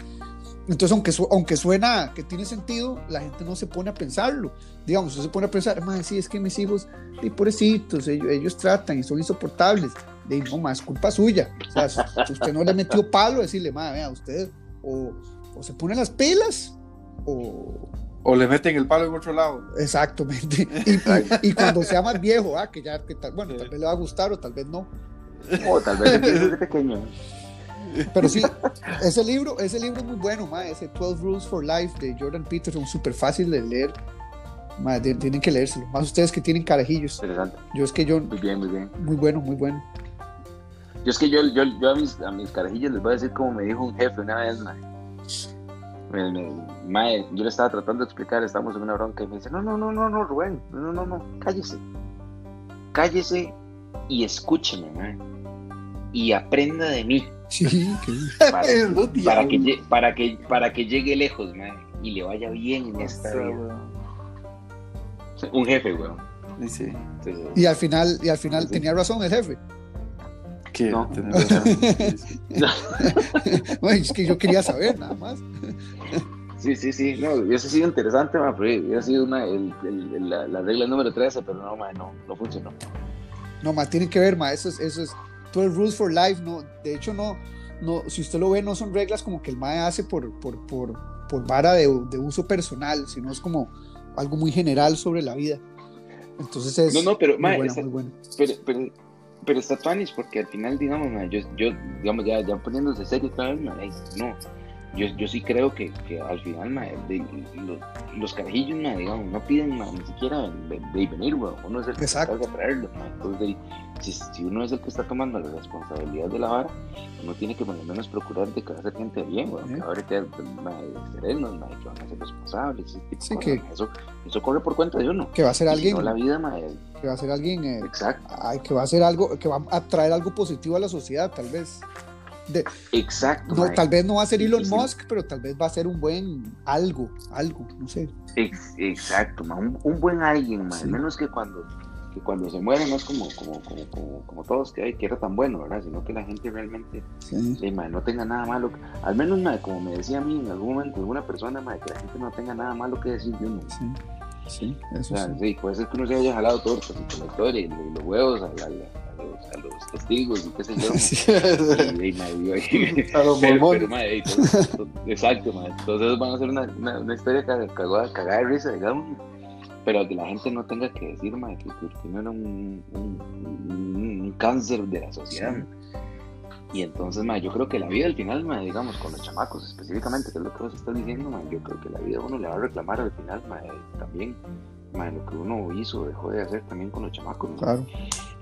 Entonces, aunque, su- aunque suena que tiene sentido, la gente no se pone a pensarlo. Digamos, usted se pone a pensar, más sí, es que mis hijos, y pobrecitos, ellos, ellos tratan y son insoportables. De no, más culpa suya. O sea, si usted no le metió palo, decirle, madre, vea, usted o, o se pone las pilas o, O le meten el palo en otro lado. Exactamente. Y, y- y cuando sea más viejo, ah, que ya, que tal, bueno, Sí. tal vez le va a gustar o tal vez no. O tal vez empiece desde pequeño. Pero sí, ese libro, ese libro es muy bueno, ma, ese 12 Rules for Life de Jordan Peterson, súper fácil de leer. Ma, de- tienen que leérselo. Más ustedes que tienen carajillos. Interesante. Yo es que yo, Muy bien, muy bien. muy bueno, muy bueno. Yo es que yo, yo, yo a, mis, a mis carajillos les voy a decir como me dijo un jefe una vez, mae. Me- me- mae, yo le estaba tratando de explicar, estábamos en una bronca y me dice, no, no, no, no, no, Rubén, no, no, no, no, cállese. Cállese y escúcheme, mae. Y aprenda de mí Sí, que- para, para, que, para, que, para que llegue lejos, mae, y le vaya bien en esta vida. Un jefe, weón. Y sí. Entonces, y al final, y al final Sí. tenía razón el jefe. Que No. tenés razón. Sí, sí. Bueno, es que yo quería saber nada más. Sí, sí, sí, no, hubiese sido interesante, ma, pero hubiera sido una, el, el- el- la, la regla número 13, pero no, ma, no, no funcionó. No, más tienen que ver, ma, eso es, eso es 12 Rules for Life, no, de hecho no, no, si usted lo ve, no son reglas como que el MAE hace por, por, por, por vara de, de uso personal, sino es como algo muy general sobre la vida. Entonces es No, no, pero, muy ma, buena, está- muy buena. pero, pero, pero está tuanis, porque al final, digamos, ma, yo, yo, digamos, ya, ya poniéndose serio otra vez, ma, ey, no, yo, yo sí creo que, que al final, ma, de- los, los carajillos, ma, digamos, no piden ma, ni siquiera de, de venir, weón, uno es el que se Exacto. de traerlos, entonces, si, si uno es el que está tomando la responsabilidad de la vara, uno tiene que por lo menos procurar de que va a ser gente bien, weón, Sí. que va a haber que serenos, que van a ser responsables, ese tipo de Sí, que- eso, eso corre por cuenta de uno. Que va a ser si alguien, no, la vida, ma, que va a ser alguien, eh, exacto. ay, que va a ser algo, que va a traer algo positivo a la sociedad, tal vez. De, Exacto. no, tal vez no va a ser Elon sí, sí. Musk, pero tal vez va a ser un buen algo, algo, no sé. Ex- exacto. Un, un buen alguien. Sí. Al menos que cuando, que cuando se muere no es como, como, como, como, como todos que, ay, que era tan bueno, ¿verdad? Sino que la gente realmente eh, no tenga nada malo. Al menos, como me decía a mí en algún momento alguna persona, que la gente no tenga nada malo que decir de uno. Sí, sí, O eso sea, sí. sí, puede ser que uno se haya jalado tortas y con la historia y, lo- y los huevos a, la- a los, a los testigos y qué sé yo. mae. Y, y, A los Pero, pero, exacto, mae. Entonces van a ser una, una, una historia ca- cagada, cagada de risa, digamos. Pero que la gente no tenga que decir, mae, que, que, era un, un, un- un cáncer de la sociedad. Sí. Y entonces, mae, yo creo que la vida al final, mae, digamos, con los chamacos específicamente, que es lo que vos estás diciendo, mae, yo creo que la vida uno le va a reclamar al final, mae, también, mae, lo que uno hizo, dejó de hacer también con los chamacos. ¿no? Claro.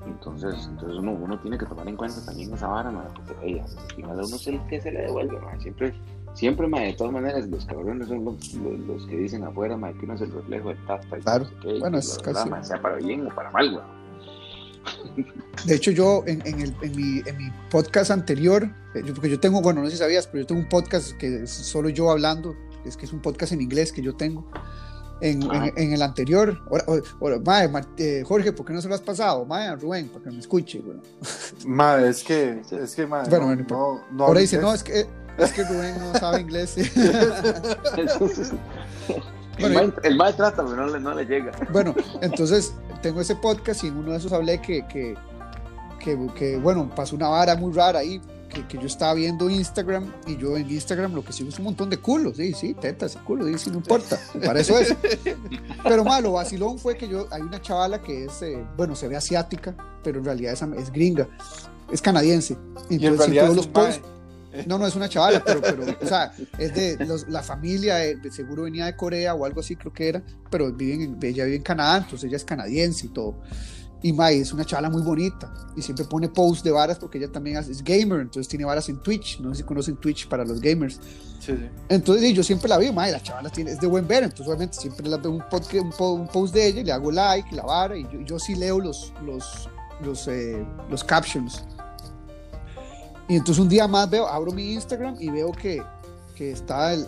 Entonces, entonces uno, uno tiene que tomar en cuenta también esa vara, mae, porque hey, al final uno es el que se le devuelve, mae. siempre, siempre, mae, de todas maneras, los cabrones son los, los, los que dicen afuera, mae, que uno es el reflejo del tata y Claro. Bueno, que es verdad, mae, sea para bien o para mal, güey. De hecho, yo en, en, el, en, mi, en mi podcast anterior, eh, yo- porque yo tengo, bueno, no sé si sabías, pero yo tengo un podcast que es solo yo hablando, es que es un podcast en inglés que yo tengo. En, en, en el anterior, ahora, ahora, Mar- eh, Jorge, ¿por qué no se lo has pasado? A Rubén, para que me escuche. güey. Madre, es que, es que, madre, Bueno, no, bueno, no, no Ahora dice, inglés. no, es que, es que Rubén no sabe inglés. el, Bueno, el mae trata, pero no le, no le llega. Bueno, entonces tengo ese podcast y en uno de esos hablé que, que, que, que, bueno, pasó una vara muy rara ahí, que, que yo estaba viendo Instagram y yo en Instagram lo que sigo es un montón de culos, sí, sí, tetas y culos, sí, sí, no importa, para eso es. Pero malo, vacilón fue que yo, hay una chavala que es, eh, bueno, se ve asiática, pero en realidad es, es gringa, es canadiense. Y en Entonces siempre realidad veo los posts. No, no, es una chavala, pero, pero o sea, es de los- la familia, eh, de seguro venía de Corea o algo así, creo que era, pero viven en, ella vive en Canadá, entonces ella es canadiense y todo. Y Mai es una chavala muy bonita y siempre pone posts de varas porque ella también es gamer, entonces tiene varas en Twitch, no sé si conocen Twitch para los gamers. Sí, sí. Entonces yo siempre la veo, Mai, la chavala tiene, es de buen ver, entonces obviamente siempre la veo un, podcast, un, un post de ella y le hago like y la vara y yo, yo sí leo los, los, los, eh, los captions. Y entonces un día más veo, abro mi Instagram y veo que, que está el,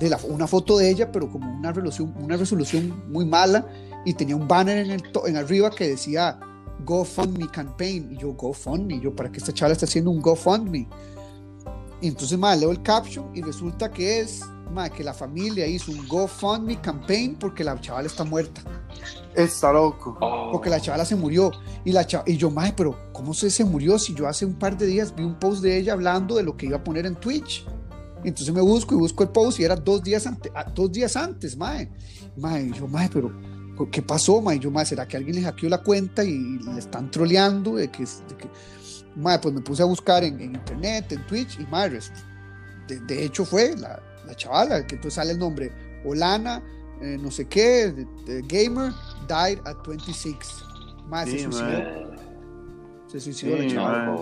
de una foto de ella, pero como una resolución, una resolución muy mala, y tenía un banner en, el en arriba que decía GoFundMe campaign, y yo GoFundMe, yo para qué esta chavala está haciendo un GoFundMe. Y entonces, ma, leo el caption y resulta que es, ma, que la familia hizo un GoFundMe campaign porque la chavala está muerta Está loco. Oh. porque la chavala se murió. Y, la cha- y yo, mae, pero ¿cómo se, se murió si yo hace un par de días vi un post de ella hablando de lo que iba a poner en Twitch? Entonces me busco y busco el post y era dos días, ante- dos días antes, mae. Mae, y yo, mae, pero ¿qué pasó, mae? Y yo, mae, ¿será que alguien le hackeó la cuenta y le están troleando? De que, de que... Mae, pues me puse a buscar en, en internet, en Twitch y mae, res- de, de hecho fue la, la chavala, que entonces sale el nombre, Olana, eh, no sé qué, gamer, died at 26. Mae, se Sí, suicidó. mae. Se suicidó la chavala.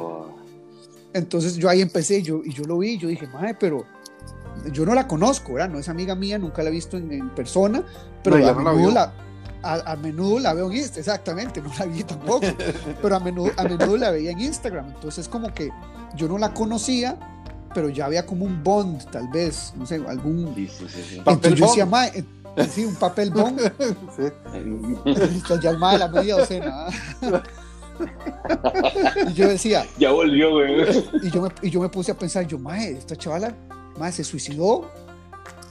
Entonces yo ahí empecé yo, y yo lo vi, yo dije, madre, pero yo no la conozco, ¿verdad? No es amiga mía, nunca la he visto en, en persona, pero No, a, no la menudo la, a, a menudo la veo en Instagram, exactamente, no la vi tampoco, pero a menudo, a menudo la veía en Instagram, entonces como que yo no la conocía, pero ya había como un bond, tal vez, no sé, algún... sí, sí, sí, Entonces yo decía, bond. madre, eh, sí, un papel bond, Sí. ya el madre la media docena, y yo decía, ya volvió, güey. Y yo, me, y yo me puse a pensar, yo, mae, esta chavala, mae, se suicidó.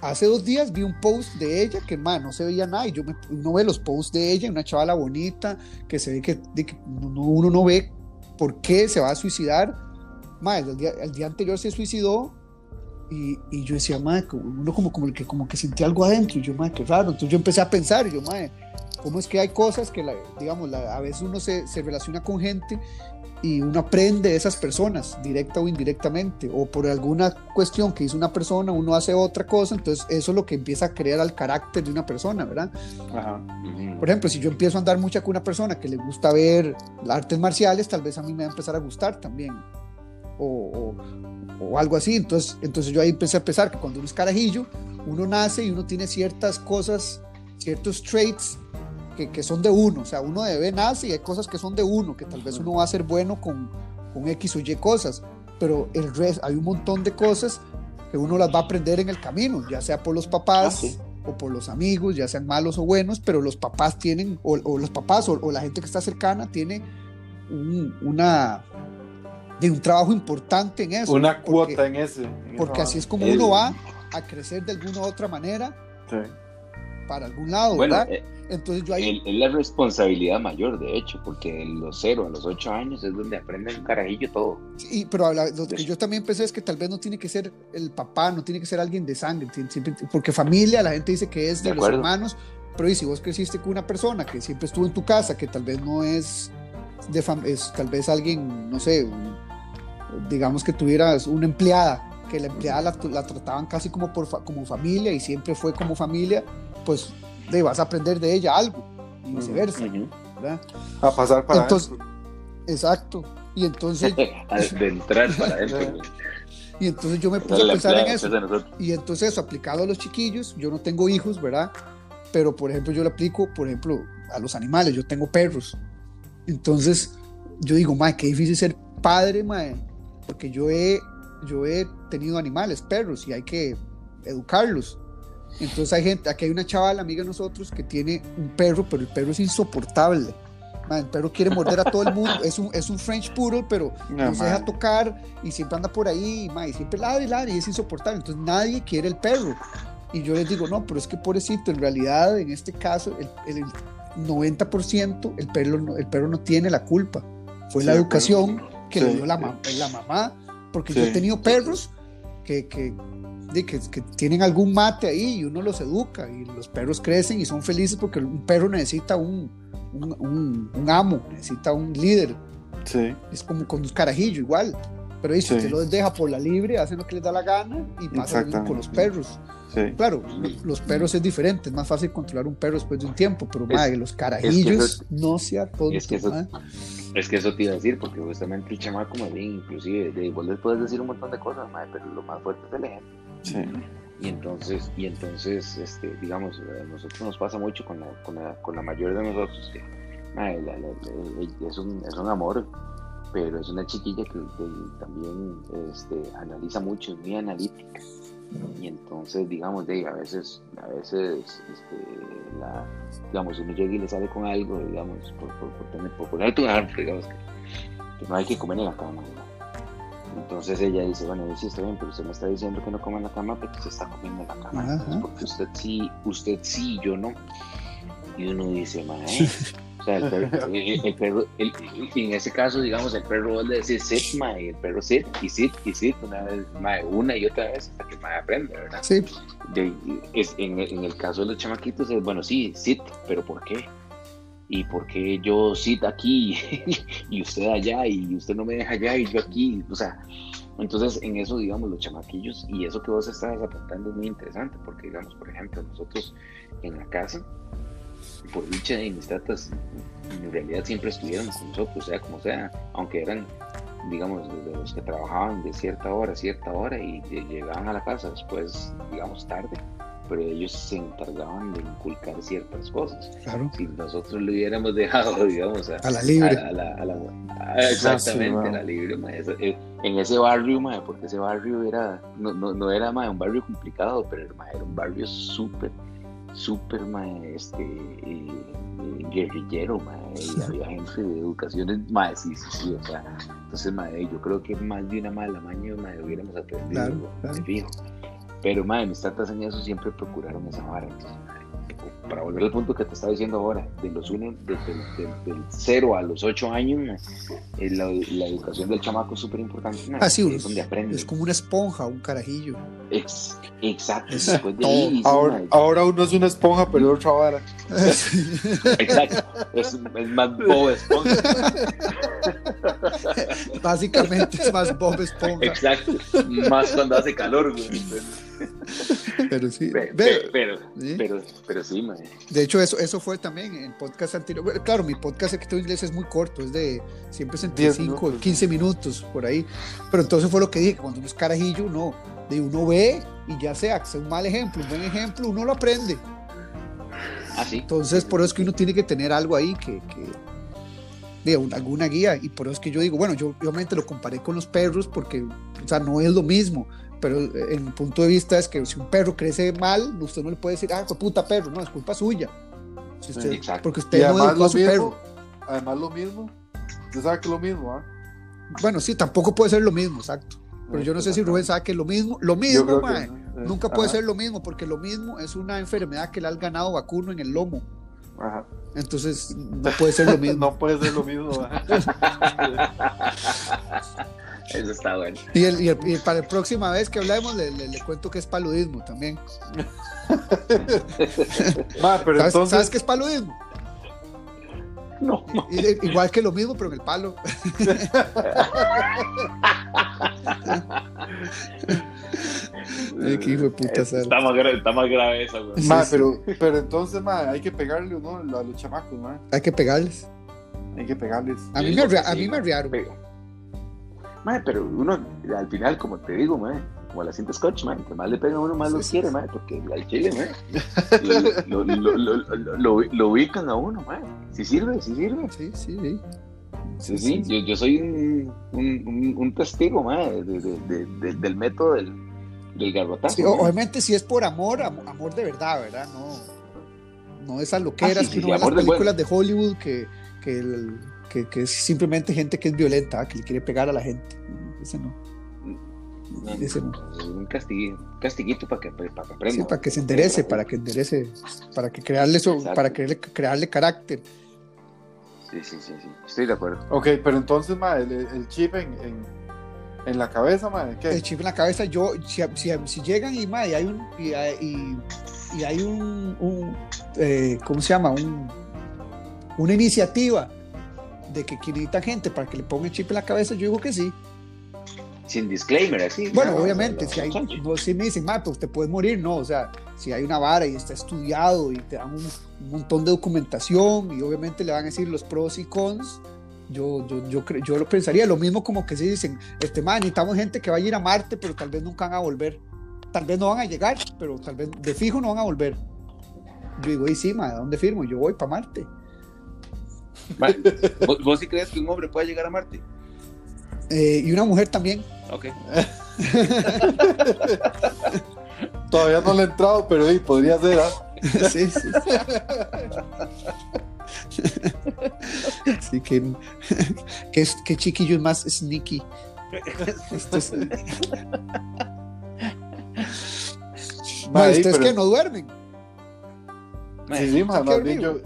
Hace dos días vi un post de ella que, mae, no se veía nada. Y yo me, uno ve los posts de ella, una chavala bonita, que se ve que, de que no- uno no ve por qué se va a suicidar. Mae, el día, el día anterior se suicidó. Y, y yo decía, como- uno como, como, que, como que sentía algo adentro. Y yo, mae, qué raro. Entonces yo empecé a pensar, y yo, mae, ¿cómo es que hay cosas que, la- digamos, la- a veces uno se, se relaciona con gente y uno aprende de esas personas, directa o indirectamente, o por alguna cuestión que hizo una persona, uno hace otra cosa, entonces eso es lo que empieza a crear al carácter de una persona, ¿verdad? Ajá. Por ejemplo, si yo empiezo a andar mucho con una persona que le gusta ver las artes marciales, tal vez a mí me va a empezar a gustar también, o, o- o algo así, entonces, entonces yo ahí empecé a pensar que cuando uno es carajillo, uno nace y uno tiene ciertas cosas, ciertos traits que, que son de uno, o sea, uno de bebé nace y hay cosas que son de uno, que tal vez uno va a ser bueno con, con X o Y cosas, pero el resto, hay un montón de cosas que uno las va a aprender en el camino, ya sea por los papás Ah, sí. o por los amigos, ya sean malos o buenos, pero los papás tienen, o, o los papás o, o la gente que está cercana tiene un, una, de un trabajo importante en eso. Una porque- cuota en ese. en Porque así es como El- uno va a crecer de alguna u otra manera para algún lado, Bueno, ¿verdad? eh, Entonces yo ahí... es la responsabilidad mayor, de hecho, porque de los 0 a los 8 años es donde aprenden un carajillo todo. Sí, pero lo que yo también pensé es que tal vez no tiene que ser el papá, no tiene que ser alguien de sangre, siempre- porque familia, la gente dice que es de, De los acuerdo. hermanos, pero y si vos creciste con una persona que siempre estuvo en tu casa, que tal vez no es de fam- es tal vez alguien, no sé, un- digamos que tuvieras una empleada, que la empleada la, la trataban casi como, por, fa- como familia y siempre fue como familia, pues de, vas a aprender de ella algo y viceversa, Ujú. ¿verdad? A pasar para Entonces-. Exacto. Y entonces, Al- de entrar para adentro. güey. y entonces yo me puse a pensar en eso. Y entonces eso, aplicado a los chiquillos, yo no tengo hijos, ¿verdad? Pero, por ejemplo, yo lo aplico, por ejemplo, a los animales, yo tengo perros. Entonces, yo digo, mae, qué difícil ser padre, mae, porque yo he, yo he tenido animales, perros, y hay que educarlos. Entonces hay gente, aquí hay una chavala, amiga de nosotros, que tiene un perro, pero el perro es insoportable. Mae, el perro quiere morder a todo el mundo. Es un, es un French Poodle, pero No, no se deja man. tocar y siempre anda por ahí, ma, y siempre ladra y ladra y es insoportable. Entonces nadie quiere el perro. Y yo les digo, no, pero es que pobrecito, en realidad en este caso el, el 90% el perro, el perro no tiene la culpa. Fue Sí, la educación que le Sí, dio la, ma- la mamá, porque Sí. yo he tenido perros que, que, que, que tienen algún mate ahí y uno los educa y los perros crecen y son felices porque un perro necesita un, un, un- un amo, necesita un líder. Sí, Es como con un carajillo igual. Pero dice, Sí. usted los deja por la libre, hacen lo que les da la gana y pasa con los perros. Sí. Claro, lo- los perros es diferente, es más fácil controlar un perro después de un tiempo, pero Es- madre, los carajillos eso- no sea tonto. es que eso-. Es que eso te iba a decir, porque justamente el chamaco me bien, inclusive, de, vos les puedes decir un montón de cosas, madre, pero lo más fuerte es el ejemplo. Sí. Y entonces, y entonces este, digamos, a nosotros nos pasa mucho con la, con la, con la mayor de nosotros, que madre, la- la- la- es, un, es un amor, pero es una chiquilla que, también este, analiza mucho, es muy analítica. Y entonces, digamos, de, a veces, a veces, este, la, digamos, uno llega y le sale con algo, digamos, por, por, por, por poner tu digamos, que, no hay que comer en la cama. Entonces ella dice, bueno, sí está bien, pero usted me está diciendo que no coma en la cama, pero usted está comiendo en la cama. porque usted sí, usted sí, yo no. Y uno dice, mae, o sea, el perro, el, en ese caso, digamos, el perro le dice sit, mae, el perro sit, y sit, y sit, una vez, mae, una y otra vez, hasta que mae aprende, ¿verdad? Sí. es, en, en, el caso de los chamaquitos, es, bueno, sí, sit, pero ¿por qué? ¿Y por qué yo sit aquí y usted allá y usted no me deja allá y yo aquí? O sea, entonces en eso, digamos, los chamaquillos y eso que vos estás apuntando es muy interesante porque, digamos, por ejemplo, nosotros en la casa, por dicha de mis tatas, en realidad siempre estuvieron con nosotros, sea como sea, aunque eran, digamos, de los que trabajaban de cierta hora a cierta hora y llegaban a la casa después, digamos, tarde, pero ellos se encargaban de inculcar ciertas cosas. Claro. Si nosotros lo hubiéramos dejado, digamos, a, la libre. A, la, a la, exactamente, a la libre, eh, en ese barrio, porque ese barrio era, no, no, no era un barrio complicado, pero era un barrio súper súper este, eh, eh, guerrillero, y había gente de educaciones, mae, sí, sí, sí, o sea, entonces, mae, yo creo que más de una mala maña, mae, hubiéramos aprendido, claro, fijo. Pero, mae, mis tatas en eso siempre procuraron esa vara, entonces, para volver al punto que te estaba diciendo ahora, de los uno, desde del 0 a los 8 años, eh, la, la, educación del chamaco es súper importante. Ah, es donde aprende. Es como una esponja, un carajillo. Ex, exacto. ahora, ahora, uno es una esponja, pero otra vara. exacto. Es, es más Bob Esponja. Básicamente es más Bob Esponja. Exacto. Más cuando hace calor, güey. Pero sí. Pero, pero, pero, sí, man. De hecho, eso, eso fue también en el podcast anterior. Claro, mi podcast de inglés es muy corto, es de siempre es entre 5 15 minutos por ahí. Pero entonces fue lo que dije, cuando uno es carajillo, no. De uno ve y ya sea que sea un mal ejemplo, un buen ejemplo, uno lo aprende. Ah, sí. Entonces, por eso es que uno tiene que tener algo ahí que, que de alguna guía y por eso es que yo digo, bueno, yo obviamente lo comparé con los perros porque, o sea, no es lo mismo, pero en mi punto de vista es que si un perro crece mal, usted no le puede decir, ah, fue puta perro, no, es culpa suya. porque usted no educó a su perro. Además, lo mismo, usted sabe que es lo mismo, ¿ah? Bueno, sí, tampoco puede ser lo mismo, exacto. Pero yo no sé si Rubén sabe que es lo mismo. Lo mismo, eh, nunca puede ser lo mismo, porque lo mismo es una enfermedad que le ha ganado vacuno en el lomo. Ajá. Entonces, no puede ser lo mismo. no puede ser lo mismo. Eso está bueno. Y, el, y, para la próxima vez que hablemos, le, le, cuento que es paludismo también. ¿Sabes, qué es paludismo? No. Igual que lo mismo, pero en el palo. Qué hijo de puta está, más grave, está más grave eso, pero, pero entonces, ma, hay que pegarle ¿no? a los chamacos, ma. Hay que pegarles. Hay que pegarles. A mí, me, a mí me arriaron pero uno, al final, como te digo, como la cinta scotch, man, que más le pega a uno, más lo quiere, porque al chile, lo, lo, lo, ubican a uno, Si sirve, si sirve. Sí, sí, sí. Sí, sí, Yo, yo, soy un, un, un testigo de, de, de, del método del, del garrotazo. obviamente, si es por amor, amor de verdad, ¿verdad? No, no esas loqueras ah, que uno ve las películas de Hollywood que, que el, que, es simplemente gente que es violenta, que le quiere pegar a la gente. Ese no. Ese no. Un castiguito para que, para que aprenda. Sí, para que se enderece, para que enderece, para que crearle, eso, para crearle, crearle carácter. Sí, sí, sí, sí, estoy de acuerdo. Ok, pero entonces, ma, el, chip en, en, la cabeza, ma, ¿qué? El chip en la cabeza, yo, si, si, si llegan y, ma, y hay un, y, y, y hay un, un eh, ¿cómo se llama? Un, una iniciativa de que necesita gente para que le ponga el chip en la cabeza, yo digo que sí. Sin disclaimer, así. Bueno, obviamente, si, hay, si me dicen, Mato, usted puede morir, no, o sea, si hay una vara y está estudiado y te dan un, montón de documentación y obviamente le van a decir los pros y cons, yo, yo, yo, yo lo pensaría, lo mismo como que si dicen, este man, necesitamos gente que vaya a ir a Marte, pero tal vez nunca van a volver, tal vez no van a llegar, pero tal vez de fijo no van a volver. Yo digo, y sí, ¿a dónde firmo? Yo voy para Marte. ¿Vos, sí crees que un hombre puede llegar a Marte? Eh, y una mujer también. Ok. Todavía no le he entrado, pero sí, podría ser. ¿ah? sí, sí. Sí, que, que, es- que chiquillo es más sneaky. Esto es- Ma, Ma, ¿Ustedes pero- que no duermen? Sí, sí, más bien yo.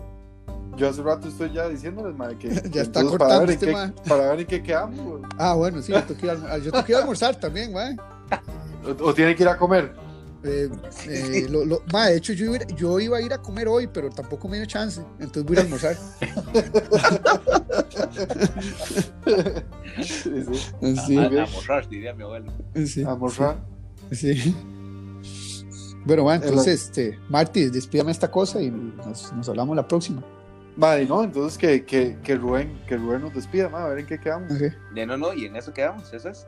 Yo hace rato estoy ya diciéndoles, ma, que, Ya que está entonces cortando para ver, este qué, para ver en qué quedamos. güey. Ah, bueno, sí, yo tengo que ir a, alm- yo tengo que ir a almorzar también, ma. O, o tiene que ir a comer. Eh, eh, lo- lo- ma, de hecho, yo iba, yo iba a ir a comer hoy, pero tampoco me dio chance. Entonces voy a ir a almorzar. Sí, sí. Sí, a, a morrar, diría mi abuelo. sí, A almorzar. sí. Bueno, ma, entonces, este, Marty, despídame esta cosa y nos, nos hablamos la próxima. Vale, no, entonces que, que, que Rubén, que Rubén nos despida, ma, a ver en qué quedamos. Ok. Ya no, no, y en eso quedamos, eso es.